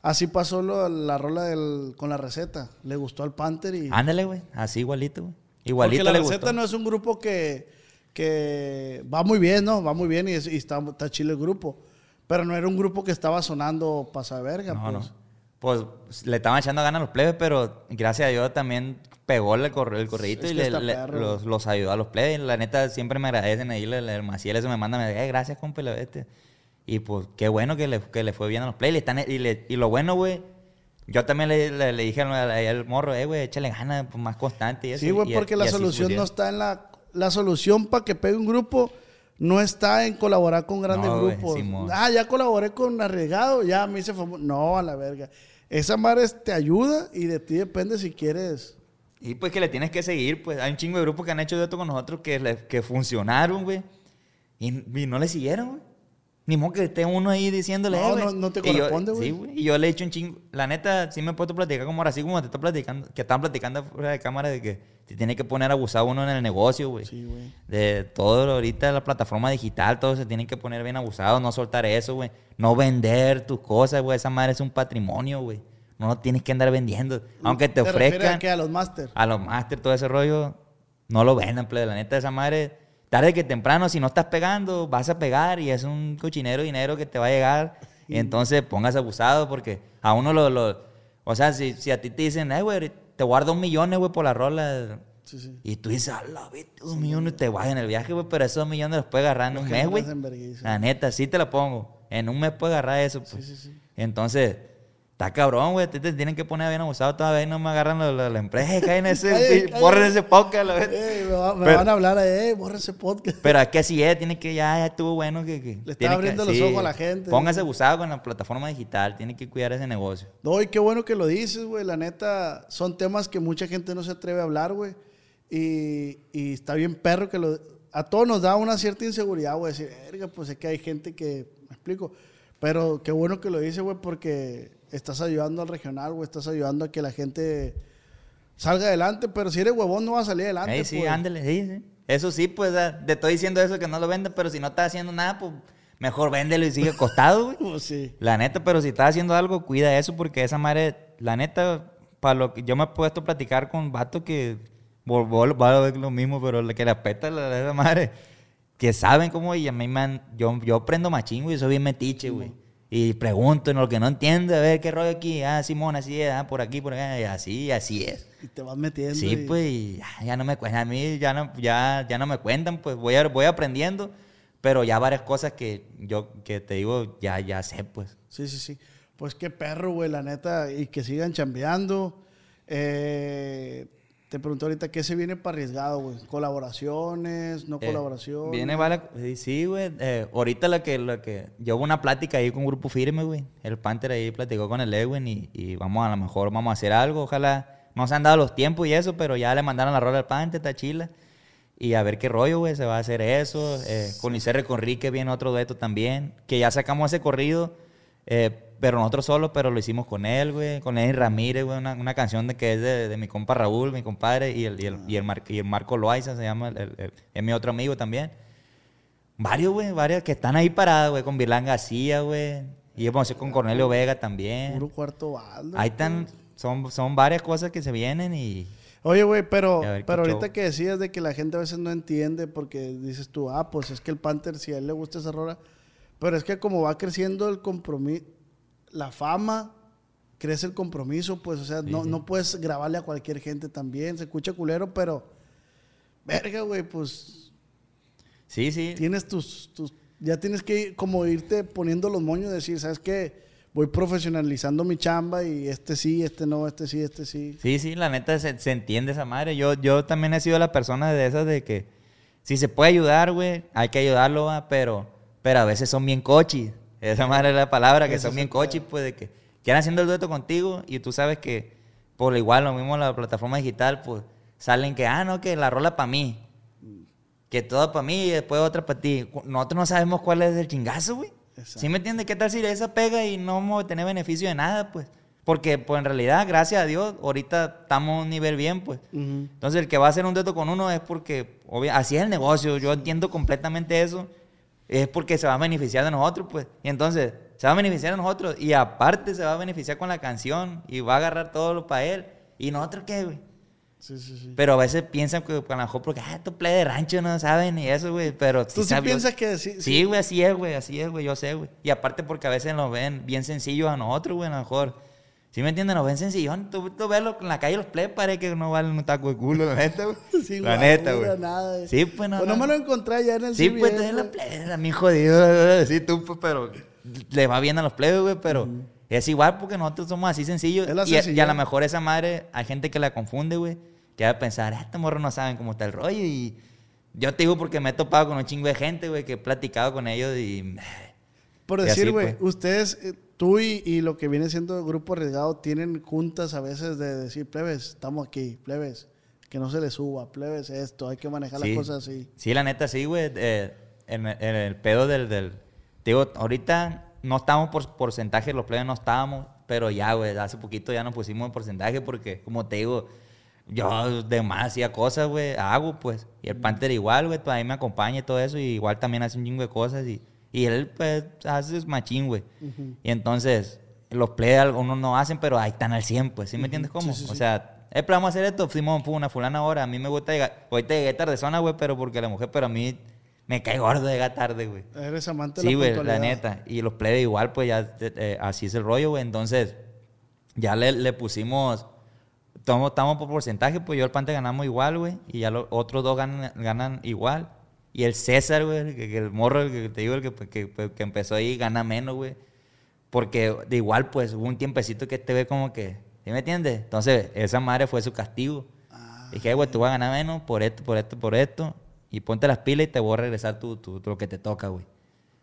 así pasó lo- la rola del, con la receta. Le gustó al Panther y... Ándale, güey. Así igualito, güey. Porque Igualito la le receta gustó. no es un grupo que, que va muy bien, ¿no? Va muy bien y, es- y está, está chido el grupo. Pero no era un grupo que estaba sonando pasa verga, No, pues. no. Pues le estaban echando ganas a los plebes, pero gracias a Dios también pegó el, corre, el correíto Es y le- los, los ayudó a los plebes. La neta siempre me agradecen ahí. El, el Maciel eso me manda, me dice, "Eh, gracias, compa. Este. Y pues qué bueno que le, que le fue bien a los plebes. Y, están, y, le- y lo bueno, güey, yo también le, le- le dije al, morro, eh, güey, échale ganas, pues, más constante. Y eso, Sí, güey, porque y la así solución no está en la... La solución para que pegue un grupo no está en colaborar con grandes No, grupos. Ah, ya colaboré con Arriesgado, ya me hice famoso. No, a la verga. Esa madre te ayuda y de ti depende si quieres... Y pues que le tienes que seguir, pues hay un chingo de grupos que han hecho esto con nosotros que, le- que funcionaron, güey. Y, y no le siguieron, güey. Ni modo que esté uno ahí diciéndole, No, eh, no- no te corresponde, güey. Sí, güey. Y yo le he hecho un chingo. La neta, sí me he puesto a platicar como ahora, así como te está platicando, que estaban platicando fuera de cámara de que se tiene que poner abusado uno en el negocio, güey. Sí, güey. De todo ahorita la plataforma digital, todo se tiene que poner bien abusado, no soltar eso, güey. No vender tus cosas, güey. Esa madre es un patrimonio, güey. No lo tienes que andar vendiendo. Aunque te, refieres ofrezcan a qué? A los máster. a los máster, todo ese rollo, no lo vendan, plebe. La neta, esa madre, tarde que temprano, si no estás pegando, vas a pegar y es un cochinero dinero que te va a llegar. Y entonces pongas abusado porque a uno lo. lo- o sea, si, si a ti te dicen, eh, güey, te guardo un millón, güey, por la rola. Sí, sí. Y tú dices, a la vez, dos millones te vas en el viaje, güey, pero esos dos millones los puedes agarrar en un mes, güey. La neta, sí te la pongo. En un mes puedes agarrar eso, pues. sí, sí. Entonces, está cabrón, güey. Te, te tienen que poner bien abusado todavía no me agarran la, la, la empresa. Caen ese, borren ese podcast, la me va- me Pero- van a hablar, eh, borra ese podcast. Pero es que así es, tiene que ya, ya estuvo bueno que... que está tiene que- abriendo los ojos a la gente. Póngase abusado con la plataforma digital, tiene que cuidar ese negocio. No, y qué bueno que lo dices, güey. La neta, son temas que mucha gente no se atreve a hablar, güey. Y, y está bien perro que lo... A todos nos da una cierta inseguridad, güey. Decir, verga, pues es que hay gente que... Me explico. Pero qué bueno que lo dices, güey, porque estás ayudando al regional, güey. Estás ayudando a que la gente salga adelante. Pero si eres huevón, no va a salir adelante, Ey, sí, pues. ándale, sí, sí. Eso sí, pues, te estoy diciendo eso que no lo vendas, pero si no estás haciendo nada, pues mejor véndelo y sigue acostado, güey. Pues sí. La neta, pero si estás haciendo algo, cuida eso, porque esa madre, la neta, para lo que yo me he puesto a platicar con vatos que va a ver lo mismo, pero la que le apeta la esa madre, que saben cómo, y a mí me han- yo, yo aprendo machín, güey, soy bien metiche, güey. Y pregunto en lo que no entiendo, a ver qué rollo aquí, ah, Simón, así es, ah, por aquí, por acá, y así, así es. Y te vas metiendo. Sí, y- pues, y ya, ya no me cuentan, a mí ya no, ya, ya no me cuentan, pues voy, a- voy aprendiendo, pero ya varias cosas que yo, que te digo, ya, ya sé, pues. Sí, sí, sí. Pues qué perro, güey, la neta. Y que sigan chambeando. Eh, te pregunto ahorita qué se viene para arriesgado, güey. ¿Colaboraciones? ¿No Eh, colaboraciones? Viene vale, sí, güey. Eh, ahorita la que, la que. Yo hubo una plática ahí con un grupo firme, güey. El Panther ahí platicó con el Edwin y, y vamos a lo mejor vamos a hacer algo. Ojalá. No se han dado los tiempos y eso, pero ya le mandaron la rola al Panther, está chila. Y a ver qué rollo, güey, se va a hacer eso. Eh, con Icerre Conrique viene otro dueto también. Que ya sacamos ese corrido, eh, pero nosotros solos, pero lo hicimos con él, güey. Con Eddie Ramírez, güey. Una, una canción de, que es de, de mi compa Raúl, mi compadre, y el, y el, y el, Mar- y el Marco Loaiza se llama, es mi otro amigo también. Varios, güey, varios que están ahí parados, güey, con Vilán García, güey. Y vamos a hacer con Cornelio Vega también. Puro cuarto baldo. Ahí están, son, son varias cosas que se vienen y... Oye, güey, pero, pero ahorita show. que decías de que la gente a veces no entiende porque dices tú, ah, pues es que el Panther, si a él le gusta esa rola, pero es que como va creciendo el compromiso, la fama, crece el compromiso, pues, o sea, no, no puedes grabarle a cualquier gente también, se escucha culero, pero, verga, güey, pues, Sí, sí. tienes tus, tus, ya tienes que como irte poniendo los moños, decir, ¿sabes qué? Voy profesionalizando mi chamba y este sí, este no, este sí, este sí. Sí, sí, la neta se, se entiende esa madre. Yo, yo también he sido la persona de esas de que si se puede ayudar, güey, hay que ayudarlo, va, pero, pero a veces son bien cochis. Esa madre es la palabra, que son bien cochis, pues de que quieran haciendo el dueto contigo y tú sabes que por lo igual, lo mismo en la plataforma digital, pues salen que, ah, no, que la rola para mí. Que todo para mí y después otra para ti. Nosotros no sabemos cuál es el chingazo, güey. ¿Sí me entiendes? ¿Qué tal si esa pega y no vamos a tener beneficio de nada, pues? Porque, pues, en realidad, gracias a Dios, ahorita estamos a un nivel bien, pues. Entonces, el que va a hacer un dueto con uno es porque, obvia- así es el negocio, yo entiendo completamente eso. Es porque se va a beneficiar de nosotros, pues. Y entonces, se va a beneficiar de nosotros y aparte se va a beneficiar con la canción y va a agarrar todo lo para él. ¿Y nosotros qué, güey? Sí, sí, sí. Pero a veces piensan que a lo mejor porque, ah, estos play de rancho no saben y eso, güey. Pero ¿Tú sí sabe- piensas que sí? Sí, güey, así es, güey, así es, güey, yo sé, güey. Y aparte porque a veces nos ven bien sencillos a nosotros, güey, a lo mejor. ¿Sí me entiendes? Nos ven sencillos. Tú, tú ves en la calle los play, parece que no valen un taco de culo, la neta, güey. Sin la neta, güey. nada. Sí, pues no. Pues no me lo encontré ya en el Sí, CBS, pues es la güey. play, a mí jodido. Sí, tú, pues, pero le va bien a los plebes, güey, pero es igual porque nosotros somos así sencillos. La Y, y a lo mejor esa madre, hay gente que la confunde, güey, que va a pensar, ah, estos morros no saben cómo está el rollo. Y yo te digo porque me he topado con un chingo de gente, güey, que he platicado con ellos y. Por decir, güey, pues. ustedes, eh, tú y, y lo que viene siendo el grupo arriesgado, tienen juntas a veces de decir, plebes, estamos aquí, plebes, que no se les suba, plebes, esto, hay que manejar Sí. las cosas así. Sí, la neta, sí, güey. eh, en, en el pedo del, del... te Digo, ahorita no estamos por porcentaje, los plebes no estábamos, pero ya, güey, hace poquito ya nos pusimos en porcentaje porque, como te digo, yo de más hacía cosas, güey, hago, pues. Y el Panther igual, güey, ahí me acompaña y todo eso, y igual también hace un chingo de cosas, y, y él, pues, hace machín, güey. Y entonces, los plebes algunos no hacen, pero ahí están al 100, pues, ¿sí me entiendes cómo? Sí, sí, O sea, eh, pero vamos a hacer esto, fuimos fu- una fulana ahora, a mí me gusta llegar, ahorita llegué tarde zona, güey, pero porque la mujer, pero a mí me cae gordo llegar tarde, güey. Eres amante de Sí, la güey, la neta. Y los plebes igual, pues ya eh, eh, así es el rollo, güey. Entonces, ya le, le pusimos, estamos, estamos por porcentaje, pues yo el Pante ganamos igual, güey. Y ya los otros dos ganan, ganan igual. Y el César, güey, que, que el morro, el que te digo, el que, que, que empezó ahí, gana menos, güey. Porque de igual, pues, hubo un tiempecito que este ve como que, ¿sí me entiendes? Entonces, esa madre fue su castigo. Ah. Dije, güey, tú vas a ganar menos por esto, por esto, por esto. Y ponte las pilas y te voy a regresar tu, tu- tu- lo que te toca, güey.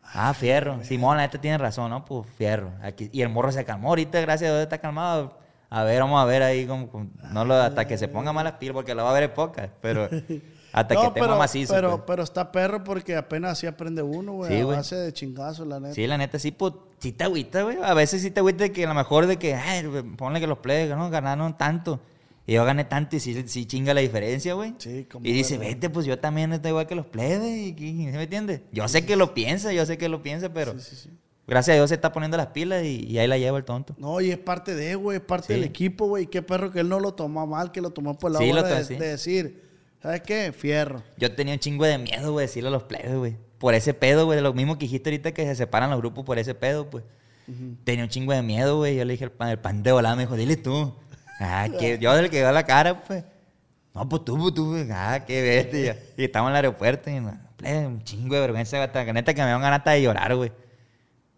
Ah, fierro. Simón, la neta tiene razón, ¿no? Pues fierro. Aquí, y el morro se calmó ahorita, gracias a Dios está calmado. A ver, vamos a ver ahí como, como- no lo, hasta que se ponga más las pilas, porque lo va a ver en pocas, pero hasta que No, pero, macizo. pero, pues. pero está perro porque apenas así aprende uno, güey. Sí, a base de chingazo, la neta. Sí, la neta, sí, pues, sí te agüita, güey. A veces sí te agüita de que a lo mejor de que, ay, ponle que los plebes, ¿no? Ganaron tanto. Y yo gané tanto y sí, sí chinga la diferencia, güey. Sí, como Y dice, vete, pues yo también estoy igual que los plebes. Y, y- ¿sí ¿Me entiendes? Yo sé que lo piensa, yo sé que lo piensa, pero Sí, sí, sí. gracias a Dios se está poniendo las pilas y, y ahí la lleva el tonto. No, y es parte de, güey, es parte del equipo, güey. Qué perro que él no lo tomó mal, que lo tomó por la Sí, hora lo de, de decir, ¿sabes qué? Fierro. Yo tenía un chingo de miedo, güey, decirle a los plebes, güey. Por ese pedo, güey, de lo mismo que dijiste ahorita que se separan los grupos por ese pedo, pues. Tenía un chingo de miedo, güey. Yo le dije al pan, el pan de volada, me dijo, dile tú. Ah, que yo del que dio la cara, pues. No, pues tú, pues tú, güey. Ah, qué bestia. Y estamos en el aeropuerto y, plebe, un chingo de vergüenza, hasta que neta que me van ganas hasta de llorar, güey.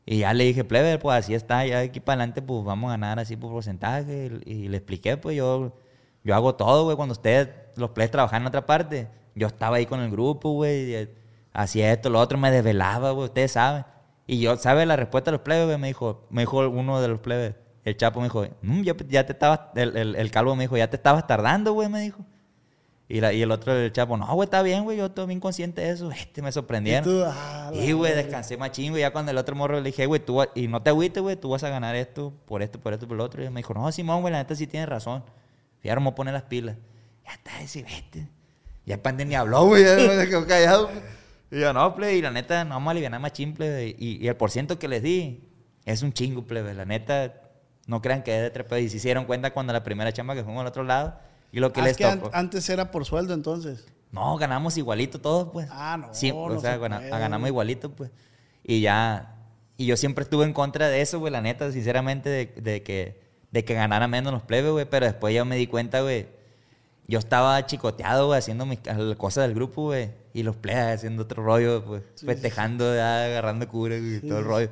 Y ya le dije, plebe, pues así está, ya de aquí para adelante, pues vamos a ganar así por porcentaje. Y, y le expliqué, pues yo, yo hago todo, güey. Cuando ustedes, los plebes, trabajan en otra parte, yo estaba ahí con el grupo, güey. y, eh, Hacía esto, lo otro, me desvelaba, güey, ustedes saben. Y yo, ¿sabe la respuesta de los plebes? Me dijo, me dijo uno de los plebes, el chapo me dijo, "Mm, ya, ya te estabas, el, el, el calvo me dijo, ya te estabas tardando, güey, me dijo. Y, la- y el otro, el chapo, no, güey, está bien, güey, yo estoy bien consciente de eso. Este, me Y sorprendieron. tú, ah, Y, güey, verga. descansé machín, güey. Ya cuando el otro morro le dije, güey, tú, y no te agüites, güey, tú vas a ganar esto, por esto, por esto, por lo otro. Y me dijo, no, Simón, güey, la neta sí tienes razón. Y ahora me voy a poner las pilas. Ya está, ese vete. Ya el pande ni habló, güey, ya me quedó callado. Y yo, no, plebe, y la neta, no vamos a aliviar más plebe. Y, y el porciento que les di es un chingo, plebe. La neta, no crean que es de trepeo. Y se hicieron cuenta cuando la primera chamba que fuimos al otro lado. Y lo que Ah, les es que an- tocó. antes era por sueldo, entonces. No, ganamos igualito todos, pues. Ah, no, Sí, no o sea, se gana- ganamos igualito, pues. Y ya. Y yo siempre estuve en contra de eso, güey, la neta, sinceramente, de, de que, de que ganara menos los plebes, güey. Pero después ya me di cuenta, güey. Yo estaba chicoteado, güey, haciendo mis cosas del grupo, güey. Y los plebes haciendo otro rollo, pues. festejando, ya, agarrando cura, güey, todo el rollo.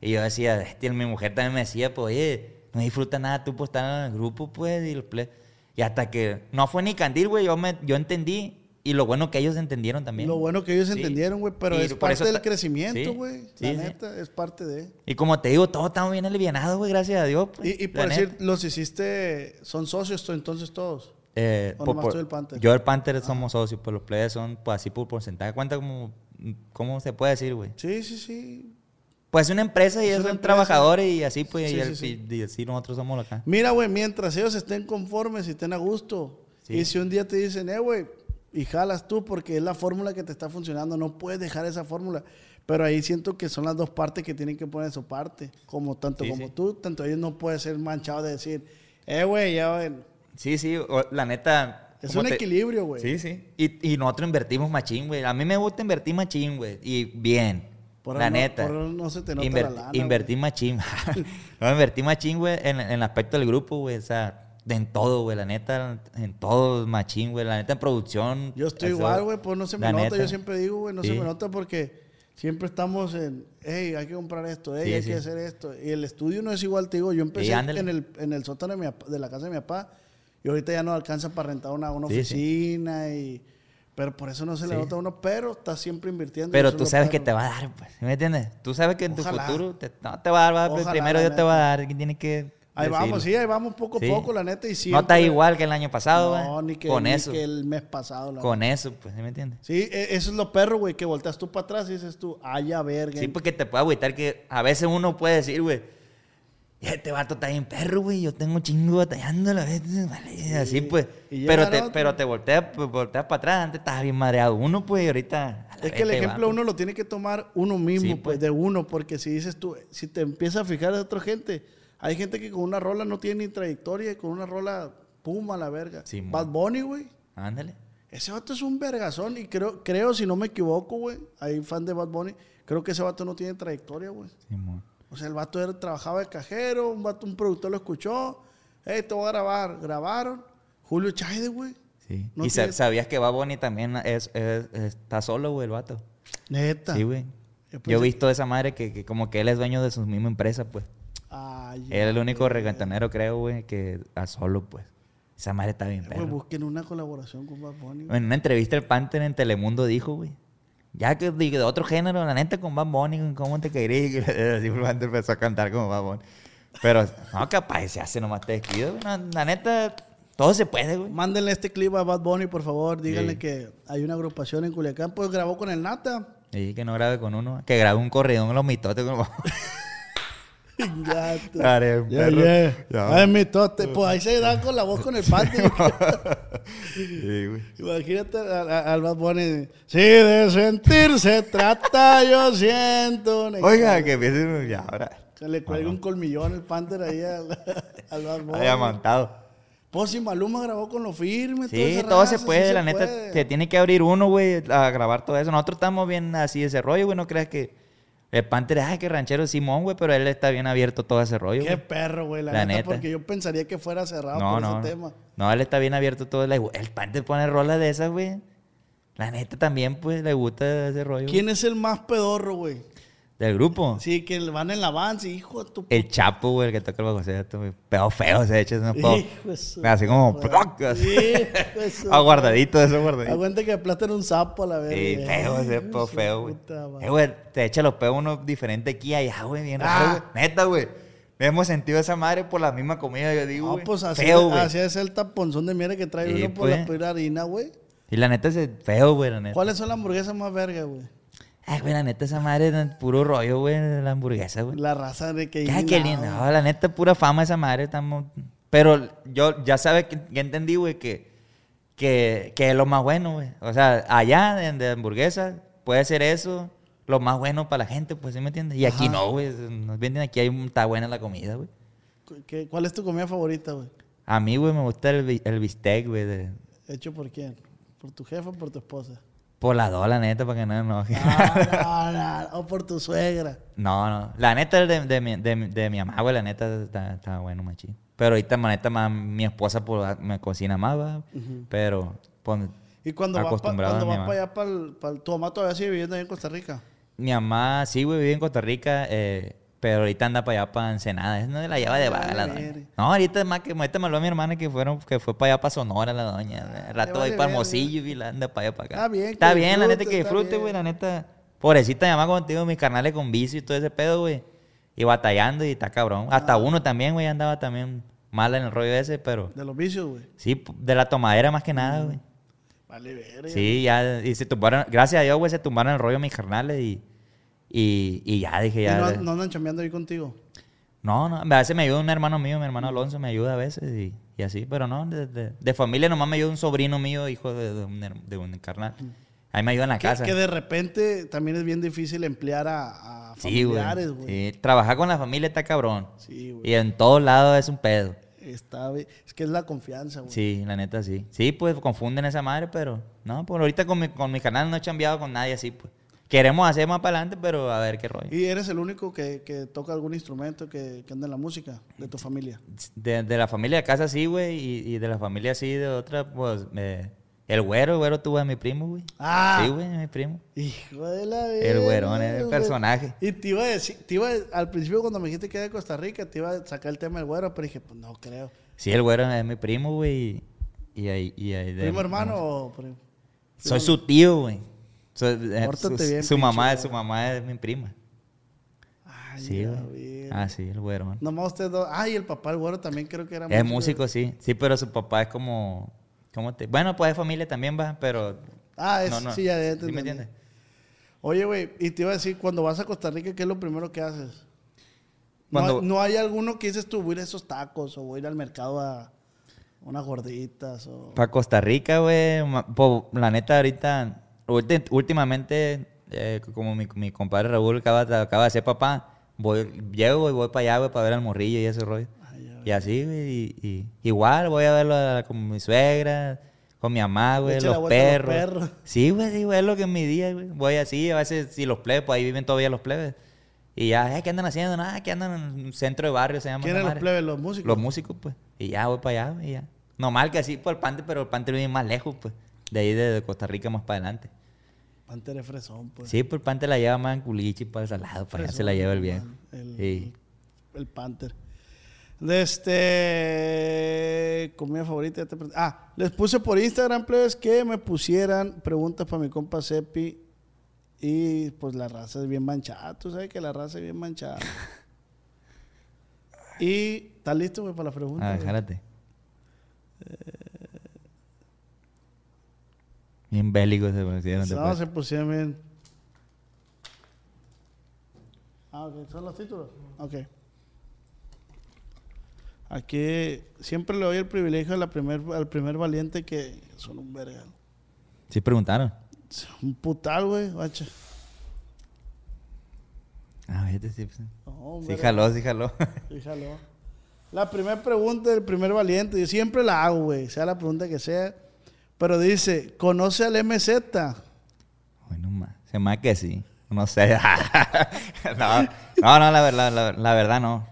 Y yo decía, "Hostia", mi mujer también me decía, pues, oye, no disfruta nada tú por estar en el grupo, pues, y los plebes. Y hasta que no fue ni candil, güey, yo, me, yo entendí. Y lo bueno que ellos entendieron también. Lo bueno que ellos Sí. entendieron, güey, pero Y es parte del crecimiento, sí, güey. sí, la sí. neta, es parte de. Y como te digo, todos estamos bien alivianados, güey, gracias a Dios. pues, Y, y por decir, neta. los hiciste, son socios entonces todos. Eh, ¿O por- nomás por- tú el Panther? Yo el Panther somos socios, pero los players son pues, así por porcentaje. ¿Cuánta como, cómo se puede decir, güey? Sí, sí, sí. Pues es una empresa y Es son trabajadores y así, pues, Sí, y, sí, el- sí. y- y así nosotros somos acá. Mira, güey, mientras ellos estén conformes y estén a gusto. Sí. Y si un día te dicen, eh, güey, y jalas tú porque es la fórmula que te está funcionando, no puedes dejar esa fórmula. Pero ahí siento que son las dos partes que tienen que poner su parte. Como tanto Sí, como sí. tú, tanto ellos no pueden ser manchados de decir, eh, güey, ya, güey. Sí, sí, la neta. Es un te- equilibrio, güey. Sí, sí. Y, y nosotros invertimos machín, güey. A mí me gusta invertir machín, güey. Y bien. Por la no- neta. por no se te nota Inver- la lana, Invertí machín. no, invertí machín, güey, en, en el aspecto del grupo, güey. O sea, en todo, güey. La neta, en todo machín, güey. La neta, en producción. Yo estoy eso, igual, güey, pues no se me nota. neta. Yo siempre digo, güey, no se me nota porque siempre estamos en, hey, hay que comprar esto, hey, Sí, hay sí. que hacer esto. Y el estudio no es igual, te digo. Yo empecé en el, en el sótano de, mi de la casa de mi papá y ahorita ya no alcanza para rentar una, una Sí, sí. oficina y... Pero por eso no se le nota a uno, pero está siempre invirtiendo. Pero tú sabes que te va a dar, pues. ¿sí ¿Me entiendes? Tú sabes que en tu futuro te, no, te va a dar, va a dar, Ojalá, primero Dios te va a dar. Tienes que. Ahí vamos, sí, ahí vamos poco a Sí. poco, la neta, y No siempre... está igual que el año pasado, güey. No, ni que, Con ni eso. que el mes pasado. la Con eso, pues. ¿sí ¿Me entiendes? Sí, e- eso es lo perro, güey, que volteas tú para atrás y dices tú, ay, ya verga. Sí, porque te puede agüitar que a veces uno puede decir, güey, "Ya este vato está bien perro, güey, yo tengo chingo batallando la vez, vale", así pues. Y Pero te, pero te volteas, pues, volteas para atrás, antes estaba bien madreado uno, pues, y ahorita... Es que el ejemplo va, uno lo tiene que tomar uno mismo, Sí, pues, pues. de uno, porque si dices tú, si te empiezas a fijar de otra gente, hay gente que con una rola no tiene ni trayectoria y con una rola, pum, a la verga. Sí, Bad Bunny, güey. pues. Ándale. Ese vato es un vergazón y creo, creo, si no me equivoco, güey, hay fan de Bad Bunny, creo que ese vato no tiene trayectoria, güey. Simón. O sea, el vato era, trabajaba de cajero, un vato, un productor lo escuchó, hey, te voy a grabar, grabaron. Julio Chaide, güey. Sí. No y sabías que Bad Bunny también es, es- está solo, güey, el vato. Neta. Sí, güey. Yo he visto esa madre que, que como que él es dueño de su misma empresa, pues. Ay, Él es el único reggaetonero, creo, güey, que a solo, pues. Esa madre está bien, Güey, perro. busquen una colaboración con Bad Bunny. güey. En una entrevista el Panther en Telemundo dijo, güey. Ya que de, otro género, la neta con Bad Bunny, con ¿cómo te el Panther empezó a cantar como Bad Bunny. Pero, no, capaz se hace nomás te. No, la neta, todo se puede, güey. Mándenle este clip a Bad Bunny, por favor. Díganle Sí. que hay una agrupación en Culiacán. Pues grabó con el Nata. Y que no grabe con uno, que grabe un corridón en los mitotes. Como... Gato. Haré, Ya, perro. ya. Ya. Ay, mi tote. Pues ahí se da con la voz con el pante. Sí, güey. Imagínate al, Bad Bunny. Si de sentir se trata, yo siento. Oiga, que empiece ya ahora. Que le cuelga un colmillón el Panther ahí al, al Bad Bunny. Amantado. Pues si Maluma grabó con lo firme. Sí, todo raza, se sí puede, se la neta, puede. se tiene que abrir uno, güey, a grabar todo eso. Nosotros estamos bien así de ese rollo, güey, no creas que el Panther, ay, que ranchero Simón, güey, pero él está bien abierto todo ese rollo, Qué perro, güey, la, La neta, neta. porque yo pensaría que fuera cerrado No, por no, ese tema. No, él está bien abierto todo. El, el Panther pone rolas de esas, güey. La neta también, pues, le gusta ese rollo. ¿Quién es el más pedorro, güey? Del grupo. Sí, que van en la avance, hijo de tu... El Chapo, güey, el que toca el bajo sexto, güey. Pedo feo se echa, de su- Así como, Sí, su- aguardadito, eso guardadito. Aguanta que aplasten un sapo a la vez. Sí, feo ese pedo feo, güey. Eh, güey, te echa los pedos uno diferente aquí y allá, güey, bien raro, Ah. güey. Neta, güey. Hemos sentido esa madre por la misma comida, yo digo, No, pues así, feo, así es el taponzón de mierda que trae Sí, uno por la pues. pura harina, güey. Y la neta es feo, güey, la neta. ¿Cuáles son las hamburguesas más verga, güey? Ay, güey, la neta esa madre es puro rollo, güey, la hamburguesa, güey. La raza de que... Ay, qué lindo. No, la neta, pura fama esa madre. Estamos... Pero yo ya sabes que ya entendí, güey, que, que, que es lo más bueno, güey. O sea, allá de, de hamburguesa puede ser eso, lo más bueno para la gente, pues, ¿sí me entiendes? Y aquí no, güey. Nos venden aquí, hay, está buena la comida, güey. ¿Qué- ¿Cuál es tu comida favorita, güey? A mí, güey, me gusta el, el bistec, güey. de- ¿Hecho por quién? ¿Por tu jefa o por tu esposa? Por la dos, la neta, para que no enoje. Ah, no, no, O por tu suegra. No, no. La neta, de, de, mi, de, mi- de mi mamá, güey, la neta está, está bueno, machín. Pero ahorita, la neta, más, mi esposa pues, me cocina más, va. Pero, pues, Y cuando vas, pa- cuando vas para allá, para el- tu mamá todavía sigue viviendo ahí en Costa Rica. Mi mamá, sí, güey, vive en Costa Rica, eh, pero ahorita anda para allá, para Ensenada. Es no la lleva de vaga la vale doña. No, ahorita más que, ahorita me habló mi hermana que fueron, que fue para allá, para Sonora, la doña. El rato vale ahí para. Hermosillo y la anda para allá, para acá. Está bien, Está bien, la neta, que disfrute, güey, la neta. Pobrecita mi mamá contigo, mis carnales con vicio y todo ese pedo, güey. Y batallando y está cabrón. Hasta Ah. uno también, güey, andaba también mal en el rollo ese, pero... De los vicios, güey. Sí, de la tomadera más que nada, güey. Vale, verga. Sí, ya, y se tumbaron, gracias a Dios, güey, se tumbaron el rollo mis carnales y, y, y ya dije, ¿Y ya. no, no andan chambeando ahí contigo? no, no, a veces me ayuda un hermano mío, mi hermano Alonso me ayuda a veces y, y así, pero no, de, de- de familia nomás me ayuda un sobrino mío, hijo de, de un, de un carnal. Ahí me ayuda en la Que, casa. que de repente también es bien difícil emplear a, familiares, güey. Sí, trabajar con la familia está cabrón. Sí, güey. Y en todos lados es un pedo. Está, bien. es que es la confianza, güey. Sí, la neta sí. Sí, pues confunden esa madre, pero no, pues ahorita con mi, con mi canal no he chambeado con nadie así, pues. Queremos hacer más para adelante, pero a ver qué rollo. ¿Y eres el único que, que toca algún instrumento que, que anda en la música de tu familia? De, de la familia de casa sí, güey, y, y de la familia sí, de otra, pues, eh, el güero, el güero tuvo a mi primo, güey. Ah. Sí, güey, mi primo. Hijo de la El güerón, verga, el personaje. Y te iba a decir, te iba a- al principio cuando me dijiste que era de Costa Rica, te iba a sacar el tema del güero, pero dije, pues no creo. Sí, el güero es mi primo, güey, y, y ahí... Y ahí de- ¿Primo hermano o primo? Soy su tío, güey. Eh, su, bien, su mamá, su mamá es mi prima. Ay, Sí, güey. Ah, sí, el güero. Nomás ustedes dos. Ay, el papá del güero también creo que era Es músico, sí. Sí, pero su papá es como... ¿Cómo te...? Bueno, pues es familia también, va, pero... Ah, es, no, no. sí, ya, ya te ¿Sí me entendí. entiendes? Oye, güey, y te iba a decir, cuando vas a Costa Rica, ¿qué es lo primero que haces? No, Cuando- hay- no hay alguno que dices tú, voy a ir a esos tacos o voy a ir al mercado a unas gorditas o... Para Costa Rica, güey, la neta ahorita, últimamente, eh, como mi, mi compadre Raúl acaba, de- acaba de ser papá, voy, llego y voy para allá, güey, para ver al morrillo y ese rollo. y así, güey, y, y- igual voy a verlo a- con mi suegra, con mi mamá, güey, los perros. Sí, güey, sí, güey, es lo que es mi día, güey. Voy así, a veces, si los plebes, pues ahí viven todavía los plebes. Y ya, eh, ¿qué andan haciendo? Nada, ¿qué andan en un centro de barrio? Se llama. ¿Quiénes los plebes, los músicos? Los músicos, pues. Y ya voy para allá, y ya. Normal que así por el Pante, pero el Pante vive más lejos, pues. De ahí de Costa Rica más para adelante. Pantera de fresón, pues. Sí, pues el Pante la lleva más en Culichi, para el salado, para allá se la lleva el viejo. El, Sí. el Panther. De este. Comida favorita. Ah, les puse por Instagram, plebes, que me pusieran preguntas para mi compa Sepi. Y pues la raza es bien manchada. Tú sabes que la raza es bien manchada. y. ¿Estás listo, güey, para la pregunta? Ah, güey? jálate. Bien bélicos se pusieron. No, después. se pusieron bien. Ah, ok. ¿Son los títulos? Ok. Aquí siempre le doy el privilegio a la primer, al primer valiente que son un verga. Sí preguntaron. Un putal, güey, guacha. Ah, vete, sí. pues. No, Sí jaló, sí jaló. Sí, jaló. La primera pregunta del primer valiente, yo siempre la hago, güey, sea la pregunta que sea. Pero dice, ¿conoce al MZ? Bueno, ma, se hace que sí. No sé. no, no, no, la verdad, la, la verdad no.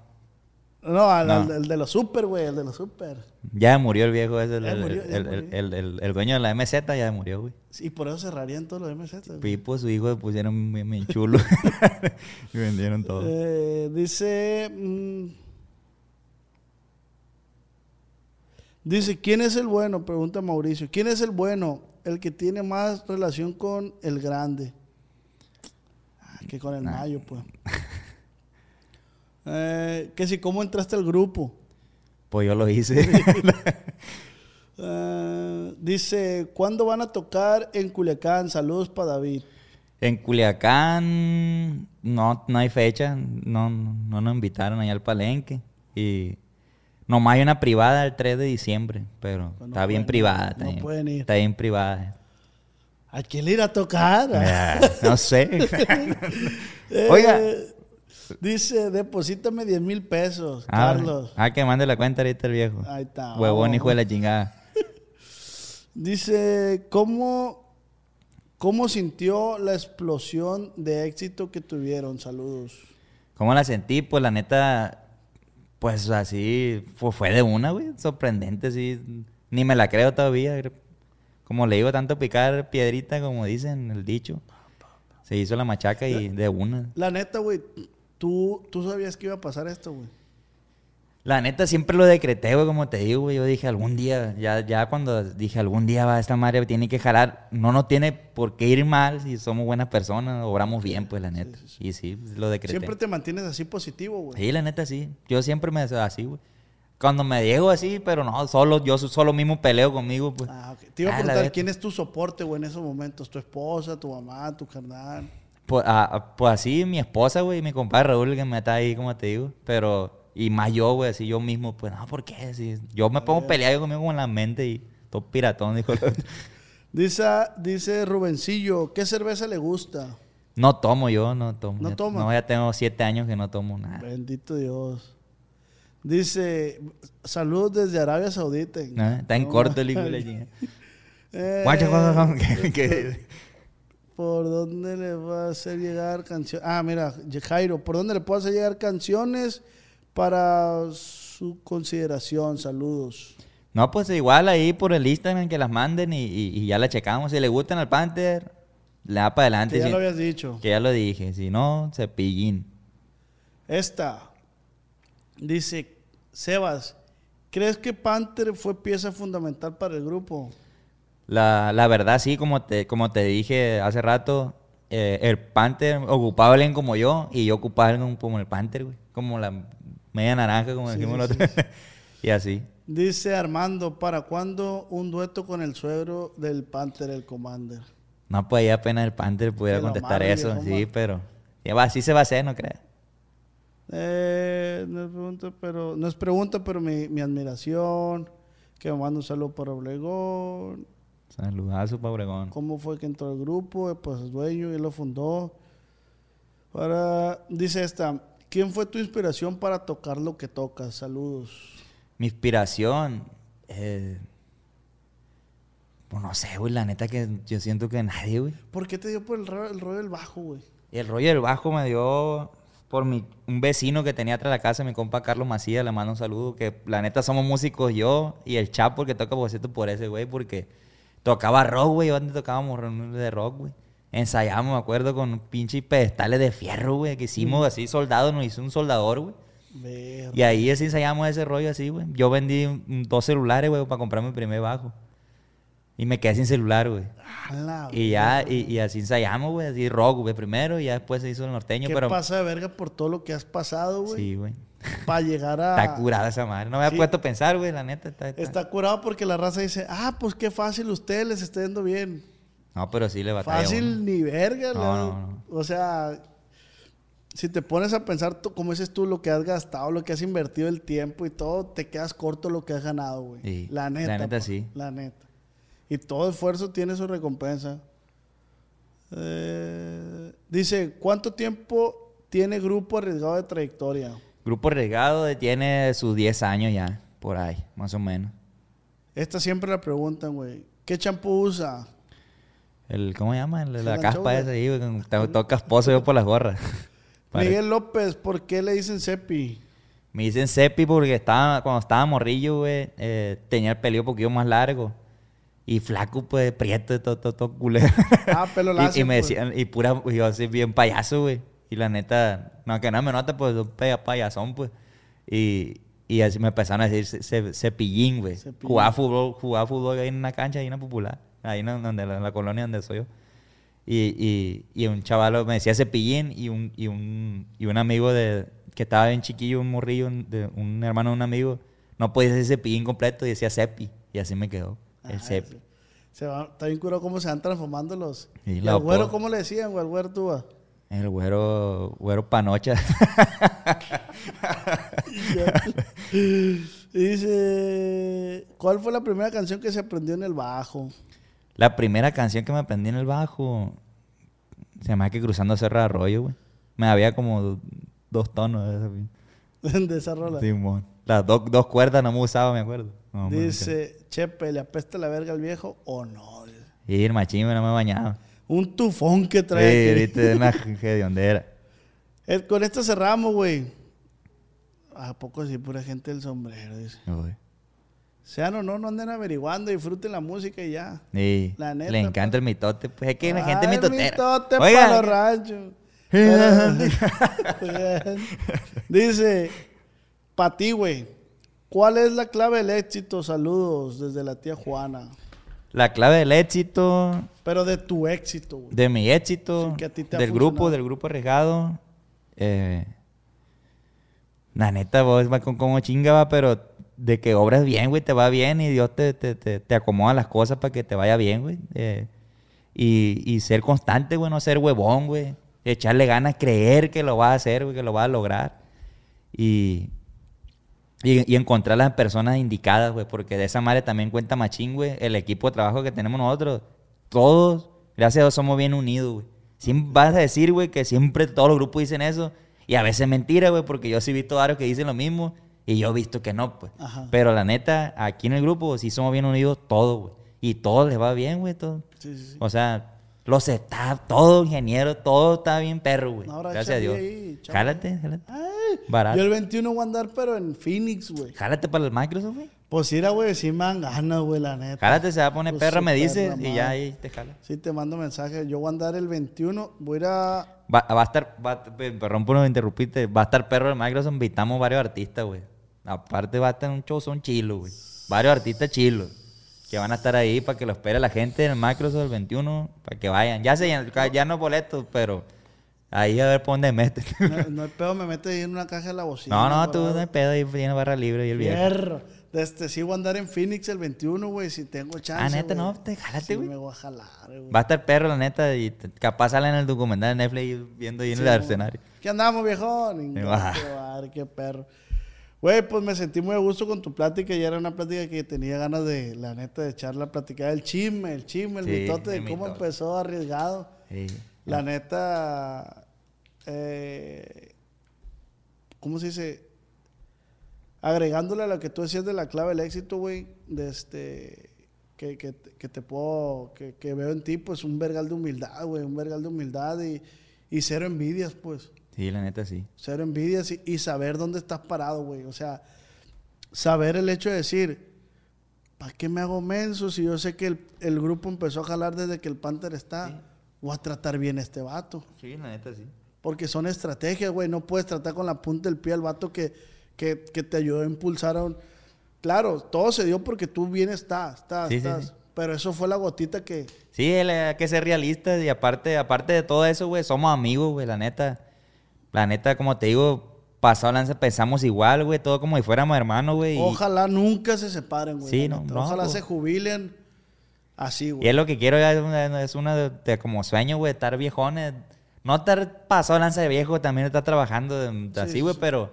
No, al, No. al- el de los super, güey, el de los super. Ya murió el viejo ese, el, murió, el- el- dueño de la MZ ya murió, güey. Y por eso cerrarían todos los MZ. güey. Pipo, su hijo, le pusieron bien, bien chulo. y vendieron todo. Eh, dice. mm, dice, ¿quién es el bueno? Pregunta Mauricio. ¿Quién es el bueno? El que tiene más relación con el grande. Ah, que con el mayo, pues. Eh, que si, ¿cómo entraste al grupo? Pues yo lo hice. Eh, dice, ¿cuándo van a tocar en Culiacán? Saludos para David. en Culiacán no, no hay fecha. No, no, no nos invitaron allá al palenque. Y nomás hay una privada el 3 de diciembre. Pero Pues no está bien pueden- privada. Está, no bien, pueden ir. está bien privada. ¿A quién le irá a tocar? Ah, no sé. Eh, Oiga. Dice, deposítame 10 mil pesos, Ah, Carlos. Ah, que mande la cuenta ahorita el viejo. Ahí está. Huevón, Oh. hijo de la chingada. Dice, ¿cómo, ¿cómo sintió la explosión de éxito que tuvieron? Saludos. ¿Cómo la sentí? Pues la neta, pues así, fue, fue de una, güey. Sorprendente, sí. Ni me la creo todavía. Como le digo, tanto picar piedrita, como dicen el dicho. Se hizo la machaca y de una. La neta, güey, ¿tú, tú sabías que iba a pasar esto, güey. La neta siempre lo decreté, güey, como te digo, güey. Yo dije algún día, ya, ya cuando dije algún día va esta madre tiene que jalar. No nos tiene por qué ir mal si somos buenas personas, obramos bien, pues la neta. Y sí, lo decreté. Siempre te mantienes así positivo, güey. Sí, la neta sí. Yo siempre me así, güey. Cuando me llego así, pero no, solo, yo solo mismo peleo conmigo, pues. Ah, ok. Te iba a Ah, preguntar. ¿quién es tu soporte, güey, en esos momentos? ¿Tu esposa, tu mamá, tu carnal? Pues, ah, ah, pues así, mi esposa, güey, mi compadre Raúl, que me está ahí, como te digo. Pero, y más yo, güey, así yo mismo, pues, no, ¿por qué? Si yo me pongo a pelear yo conmigo con la mente y todo piratón, dijo. el otro. Dice, dice Rubencillo, ¿qué cerveza le gusta? No tomo yo, no tomo. ¿No toma? No, ya tengo siete años que no tomo nada. Bendito Dios. Dice, saludos desde Arabia Saudita. Ah, Está en No, corto el hijo de la. Eh, ¿Por dónde le va a hacer llegar canciones? Ah, mira, Jairo, ¿por dónde le puedo hacer llegar canciones para su consideración? Saludos. No, pues igual ahí por el Instagram que las manden y, y- y ya la checamos. Si le gustan al Panther, le da para adelante. Que ya Si- lo habías dicho. que ya lo dije. Si no, cepillín. Esta dice, Sebas, ¿crees que Panther fue pieza fundamental para el grupo? La, la verdad, sí, como te, como te dije hace rato, eh, el Panther ocupaba a alguien como yo y yo ocupaba a alguien como el Panther, güey. Como la media naranja, como Sí, decimos sí, nosotros. y así. Dice Armando, ¿para cuándo un dueto con el suegro del Panther, el Commander? No, pues ahí apenas el Panther pudiera contestar eso, sí, pero ya va, así se va a hacer, ¿no crees? Eh, no es pregunta, pero, no es pregunta, pero mi, mi admiración, que me manda un saludo para Obregón, Saludazo pa' Obregón. cómo fue que entró al grupo, Eh, pues es dueño, él lo fundó. Para, dice esta, ¿quién fue tu inspiración para tocar lo que tocas? Saludos. Mi inspiración, eh, pues no sé, güey, la neta que yo siento que nadie, güey. ¿Por qué te dio por el, ro- el rollo del bajo, güey? El rollo del bajo me dio por mi, un vecino que tenía atrás de la casa, mi compa Carlos Macías, le mando un saludo, que la neta somos músicos yo y el Chapo que toca boceto por ese güey, porque tocaba rock, güey, yo antes tocábamos reuniones de rock, güey. Ensayamos, me acuerdo, con pinches pedestales de fierro, güey, que hicimos así, soldados, nos hizo un soldador, güey. Y ahí así ensayamos ese rollo así, güey. Yo vendí dos celulares, güey, para comprar mi primer bajo. Y me quedé sin celular, güey. Y ya, y, y así ensayamos, güey, así rock, güey, primero, y ya después se hizo el norteño, ¿Qué pero... pasa de verga por todo lo que has pasado, güey? Sí, güey. Para llegar a... Está curada esa madre. No me había Sí. puesto a pensar, güey, la neta. Está, está- Está curado porque la raza dice, ah, pues qué fácil, ustedes les está yendo bien. No, pero sí le batalla Fácil ni verga, No, ¿no? no. O sea, si te pones a pensar, como dices tú, lo que has gastado, lo que has invertido el tiempo y todo, te quedas corto lo que has ganado, güey. Sí, La neta. la neta sí. La neta. Y todo esfuerzo tiene su recompensa. Eh, dice, ¿cuánto tiempo tiene Grupo Arriesgado de trayectoria? Grupo Regado tiene sus 10 años ya, por ahí, más o menos. Esta siempre la preguntan, güey. ¿Qué champú usa? El, ¿Cómo se llama? El- la caspa esa ahí, güey, todo, casposo yo por las gorras. Miguel López, ¿por qué le dicen Cepi? Me dicen Cepi porque estaba, cuando estaba morrillo, güey, eh, tenía el pelillo un poquito más largo. Y flaco, pues, prieto, todo, todo, todo culero. Ah, pelo y, lacio, y me pues. decían, y pura, yo así bien payaso, güey. Y la neta, no, que no me nota, pues, un payasón, pues. Y, y así me empezaron a decir ce- ce- cepillín, güey. Jugaba fútbol, jugaba fútbol ahí en una cancha, ahí en la popular. Ahí en, donde, la, en la colonia donde soy yo. Y, y, y un chaval me decía cepillín y un, y un, y un amigo de, que estaba bien chiquillo, un morrillo, un, de, un hermano de un amigo, no podía decir cepillín completo y decía cepi. Y así me quedó, el Ah, cepi. Se va, está bien curado cómo se van transformando los... ¿Y al güero cómo le decían, güey? Al güero tú, ah? El güero, güero panocha. Dice, ¿cuál fue la primera canción que se aprendió en el bajo? La primera canción que me aprendí en el bajo se llama que Cruzando Cerro de Arroyo, güey. Me había como do- dos tonos de esa, de esa rola. Simón. Las dos dos cuerdas no me usaba, me acuerdo. No, Dice, Chepe, ¿le apesta la verga al viejo o no? Y el machín no me bañaba. Un tufón que Sí, trae. aquí. viste, una hediondera. Con esto cerramos, güey. ¿A poco sí, pura gente del sombrero? Dice. Uy. Sean o no, no anden averiguando, disfruten la música y ya. Sí, La neta, le encanta pa. el mitote. Pues es que la gente mitotera. mitote para los ranchos. Pero- Dice, para ti, güey, ¿cuál es la clave del éxito? Saludos desde la tía Juana. la clave del éxito, Pero de tu éxito, güey. de mi éxito, Sí, que a ti te del grupo, del grupo arriesgado. Eh, la neta, vos con como chinga, va, pero de que obras bien, güey, te va bien y Dios te, te, te, te acomoda las cosas para que te vaya bien, güey. Eh, y, y ser constante, güey, no ser huevón, güey. Echarle ganas, creer que lo vas a hacer, güey, que lo vas a lograr. Y, y, encontrar las personas indicadas, güey, porque de esa madre también cuenta machín, güey. El equipo de trabajo que tenemos nosotros, todos, gracias a Dios, somos bien unidos, güey. Siempre vas a decir, güey, que siempre todos los grupos dicen eso. Y a veces es mentira, güey, porque yo sí he visto varios que dicen lo mismo y yo he visto que no, pues. Ajá. Pero la neta, aquí en el grupo sí somos bien unidos todos, güey. Y todos les va bien, güey, todo. Sí, sí, sí. O sea, los está, todo ingeniero, todo está bien perro, güey. No, ahora Gracias a Dios. ahí, jálate, jálate. Ay, Barato. yo el 21 voy a andar, pero en Phoenix, güey. Jálate para el Microsoft, güey. Pues ir güey, sí me dan ganas, güey, la neta. Jálate, se va a poner Pues perra, me dices, perra y ya ahí te jala. Sí, te mando mensaje. Yo voy a andar el 21. Voy a ir a. Va, va a estar, va, pe- perdón por interrumpirte, va a estar perro el Microsoft, invitamos varios artistas, güey. Aparte va a estar un show, son chilos, güey. Varios artistas chilos. Que van a estar ahí para que lo espere la gente en el Microsoft el 21, para que vayan. Ya se ya, no boletos, pero ahí a ver por dónde meten. No, no hay pedo, me mete ahí en una caja de la bocina. no, no, tú no hay pedo, ahí tiene barra libre y el viejo. Fierro. Este, sí voy a andar en Phoenix el 21, güey, si tengo chance. Ah, neta, no, te jálate, Sí, güey. me voy a jalar, güey. Va a estar perro, la neta, y capaz sale en el documental de Netflix viendo ahí en Sí, el escenario. ¿Qué andamos, viejón? Qué qué perro. Güey, pues me sentí muy a gusto con tu plática y era una plática que tenía ganas de, la neta, de echar la plática del chisme, el chisme, el Sí, mitote de el cómo mitote. empezó arriesgado. Sí. La neta, eh, ¿cómo se dice? Agregándole a lo que tú decías de la clave del éxito, güey, de este, que, que, que te puedo, que, que veo en ti, pues un vergal de humildad, güey, un vergal de humildad y, y cero envidias, pues, Sí, la neta, sí. cero envidias y, y saber dónde estás parado, güey, o sea, saber el hecho de decir, ¿para qué me hago menso si yo sé que el, el grupo empezó a jalar desde que el Panther está? Voy a tratar bien a este vato. Sí, la neta, sí. Porque son estrategias, güey. No puedes tratar con la punta del pie al vato que, que, que te ayudó a impulsar a un... Claro, todo se dio porque tú bien estás, estás, Sí, estás. sí. Pero eso fue la gotita que... Sí, el- hay que ser realistas y aparte, aparte de todo eso, güey, somos amigos, güey, la neta. La neta, como te digo, pasado lanza pensamos igual, güey, todo como si fuéramos hermanos, güey. y- Ojalá nunca se separen, güey. Sí, no, no, Ojalá pues. se jubilen así, Y güey. es lo que quiero, es una, es una de, de como sueño, güey, estar viejones. no estar pasado lanza de viejo, también está trabajando de- de así, güey, pero,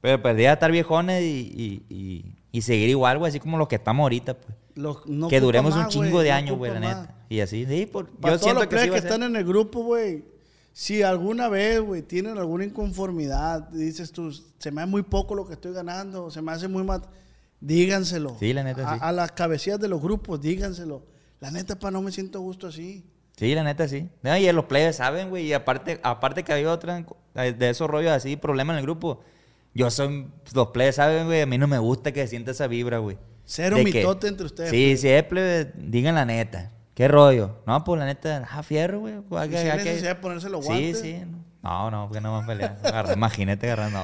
pero pues ya estar viejones y, y, y, y seguir igual, güey, así como los que estamos ahorita, pues. Los- no que duremos un más, chingo güey, de no años, güey, la neta. Y así, sí, por, Para yo todos siento los que sí que están en el grupo, güey, si alguna vez, güey, tienen alguna inconformidad, dices tú, se me hace muy poco lo que estoy ganando, se me hace muy mal, díganselo. Sí, la neta, a, sí. a las cabecillas de los grupos, díganselo. La neta, pa, no me siento gusto así. Sí, la neta, sí. No, y los players saben, güey. Y aparte, aparte que había otra eh, de esos rollos así, problemas en el grupo. Yo soy, los players saben, güey. A mí no me gusta que se sienta esa vibra, güey. Cero De que- mitote entre ustedes. Sí, pues. sí, es plebe, digan la neta. ¿Qué rollo? No, pues la neta, ah, fierro, güey. Pues, hay ¿Y que- si hay necesidad de ponerse los Sí, guantes? sí. No, no, porque no vamos a pelear. Imagínate agarrando.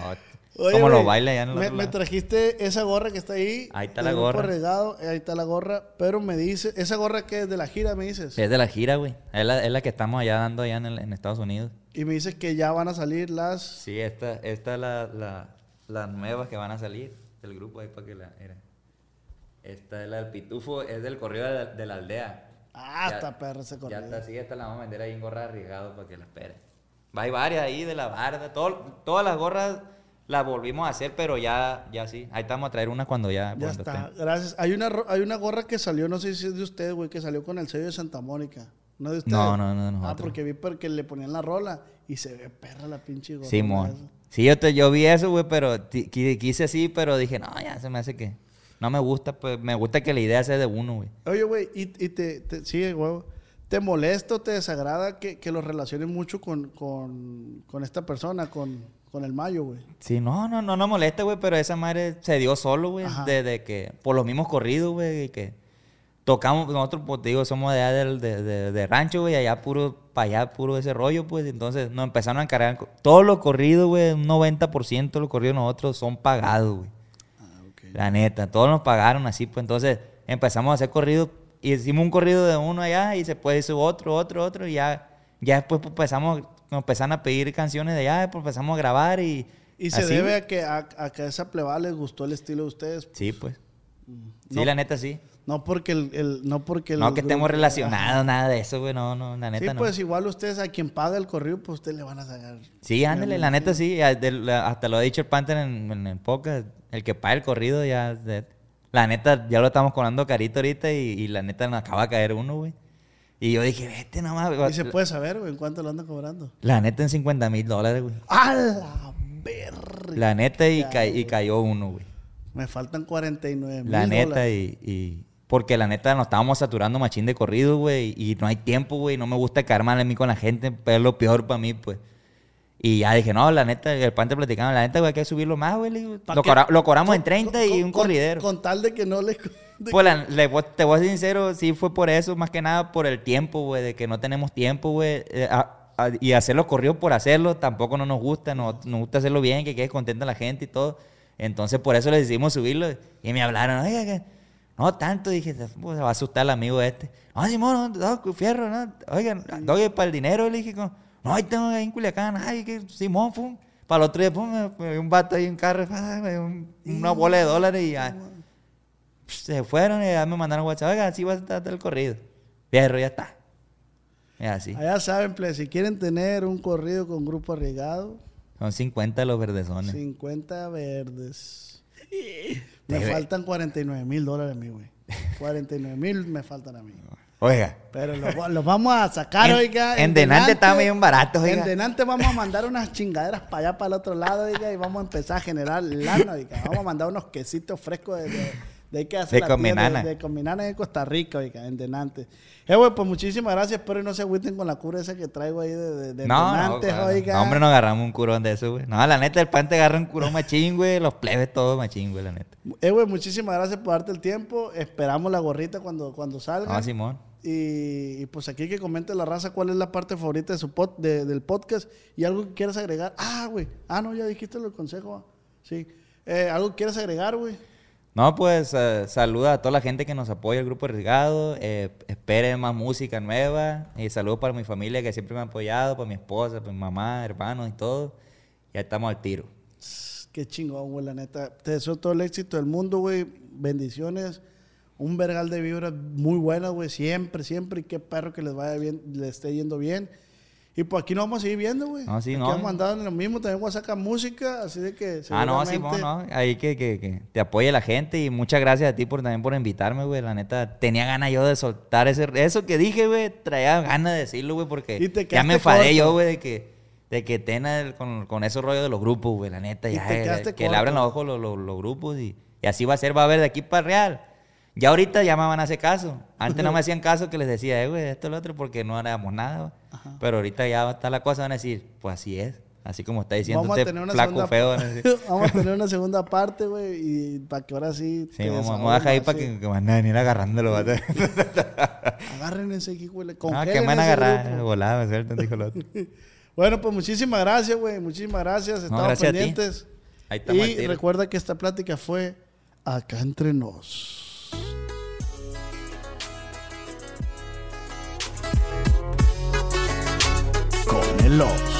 Oye, como los bailes allá en el me, otro me lado. trajiste esa gorra que está ahí. Ahí está la gorra. Regado, ahí está la gorra. Pero me dice, ¿esa gorra que es de la gira, me dices? Es de la gira, güey. Es la, es la que estamos allá dando allá en, el- en Estados Unidos. Y me dices que ya van a salir las... Sí, esta, esta es la, la, las nuevas que van a salir del grupo ahí para que la... Era. Esta es la del pitufo, es del correo de la, de la aldea. Ah, Ya- está perra ese Ya está, sí, esta la vamos a vender ahí en gorra arriesgado para que la espere. Hay varias ahí de la barda, todo- todas las gorras las volvimos a hacer, pero ya, ya sí. Ahí estamos a traer una cuando ya... Ya cuando está, esté. gracias. Hay una, hay una gorra que salió, no sé si es de usted, güey, que salió con el sello de Santa Mónica. ¿No de usted? No, no, no, Ah, nosotros. porque vi porque le ponían la rola y se ve perra la pinche gorra. Simón. Sí, yo, te, yo vi eso, güey, pero quise así, pero dije, no, ya se me hace que... No me gusta, pues me gusta que la idea sea de uno, güey. Oye, güey, y, y te, te, sigue, huevo. ¿Te molesta o te desagrada que, que lo relaciones mucho con, con, con esta persona, con, con el Mayo, güey? Sí, no, no, no nos molesta, güey, pero esa madre se dio solo, güey, desde que, por los mismos corridos, güey, y que tocamos, nosotros, pues, digo, somos de allá del, de, de- de rancho, güey, allá puro, para allá puro ese rollo, pues, entonces nos empezaron a encargar, todos los corridos, güey, un 90% de los corridos nosotros son pagados, güey. La neta, todos nos pagaron así, pues, entonces empezamos a hacer corridos, y hicimos un corrido de uno allá, y se puede hizo otro, otro, otro, y ya, ya después pues, empezamos, nos empezaron a pedir canciones de allá, pues, empezamos a grabar, y... Y se así, debe a que a, a que a esa plebada les gustó el estilo de ustedes. Sí, pues. Sí, No. la neta sí. No porque el, el- no porque el No que estemos relacionados, nada de eso, güey. No, no, la Sí, neta no. pues igual ustedes a quien paga el corrido, pues ustedes le van a sacar. Sí, ándale, la neta sí. Hasta lo ha dicho el Panther en, en el podcast. El que paga el corrido ya. la neta, ya lo estamos cobrando carito ahorita y, y la neta nos acaba de caer uno, güey. Y yo dije, vete nomás. güey. Y se puede saber, güey, en cuánto lo andan cobrando. La neta en 50 mil dólares, güey. ¡A la verga! La neta y, ca- y cayó uno, güey. Me faltan 49 mil La neta dólares. y, y- Porque la neta nos estábamos saturando machín de corrido, güey. Y no hay tiempo, güey. No me gusta caer mal en mí con la gente. Pero es lo peor para mí, pues. Y ya dije, no, la neta, el pan te platicando, la neta, güey, hay que subirlo más, güey. le digo. ¿Pa' Lo, lo cobramos en Con- 30 y un con- corridero. Con tal de que no le... Pues la- le voy- te voy a ser sincero, sí fue por eso, más que nada por el tiempo, güey, de que no tenemos tiempo, güey. eh, a- a- y hacerlo corrido por hacerlo tampoco no nos gusta, no- nos gusta hacerlo bien, que quede contenta la gente y todo. Entonces por eso le decidimos subirlo y me hablaron, oiga, que no tanto, dije, se pues, se va a asustar el amigo este. No, Simón, no, no, fierro, no, oigan, doy para el dinero, le dije, como, no, ahí tengo ahí en Culiacán, ay, que Simón, pum. Para el otro día, pum, me- me dio un vato ahí en carro, dio un- una bola de dólares y ya. Se fueron y ya me mandaron WhatsApp. Oiga, así va a estar el corrido. Fierro, ya está. Y así. Allá saben, ple, si quieren tener un corrido con grupo arriesgado, Son 50 los verdezones. 50 verdes. Me Debe- faltan 49 mil dólares a mí, güey. 49 mil me faltan a mí. Oiga. Pero los, los vamos a sacar, En- oiga. en Denante está bien barato, oiga. En Denante vamos a mandar unas chingaderas para allá, para el otro lado, oiga, y vamos a empezar a generar lana, oiga. Vamos a mandar unos quesitos frescos de, de, de que hace De Cominana. De, de Cominana en Costa Rica, oiga, en Denante. Eh, güey, pues muchísimas gracias. Espero y no se agüiten con la cura esa que traigo ahí de, de, de No, no, Denante, claro. oiga. No, hombre, no agarramos un curón de eso, güey. No, la neta, el pan te agarra un curón machín, güey. Los plebes todos machín, güey, la neta. Eh, güey, muchísimas gracias por darte el tiempo. Esperamos la gorrita cuando, cuando salga. No, Simón. Y, y, pues aquí que comente la raza cuál es la parte favorita de su pod- de- del podcast y algo que quieras agregar. Ah, güey. Ah, no, ya dijiste el consejo. ah. Sí. Eh, ¿Algo que quieras agregar, güey? No, pues eh, saluda a toda la gente que nos apoya, el grupo Arriesgado. Eh, esperen más música nueva. Y saludos para mi familia que siempre me ha apoyado, para mi esposa, para mi mamá, hermanos y todo. Ya estamos al tiro. Qué chingón, güey, la neta. Te deseo todo el éxito del mundo, güey. Bendiciones. Un vergal de vibras muy buenas, güey. Siempre, siempre. Y qué perro que les vaya bien, les esté yendo bien. Y pues aquí nos vamos a seguir viendo, güey. No, sí, aquí no. vamos a andar en lo mismo. También voy a sacar música, así de que. Ah, no, sí, seguramente- no, Ahí que, que, que te apoye la gente y muchas gracias a ti por también por invitarme, güey. La neta, tenía ganas yo de soltar ese, eso que dije, güey. Traía ganas de decirlo, güey, porque ya me enfadé corto. yo, güey, de que, de que tenga el- con, con esos rollos de los grupos, güey. La neta, Y ya, te eh, que le abran los ojos los, los- los grupos y, y así va a ser, va a haber de aquí para real. Ya ahorita ya me van a hacer caso. Antes no me hacían caso que les decía, eh, güey, esto y lo otro, porque no haríamos nada. Pero ahorita ya está la cosa, van a decir, pues así es. Así como está diciendo Vamos una flaco feo. vamos a tener una segunda parte, güey, y para que ahora sí. Sí, vamos, a dejar ahí para sí. que, que van a venir agarrándolo. Agarren ese aquí, güey. No, que me van a agarrar. Volado, sueltan, dijo el otro. Bueno, pues muchísimas gracias, güey. Muchísimas gracias. Estamos gracias a ti. pendientes. Ahí estamos Y recuerda que esta plática fue acá entre nos. Con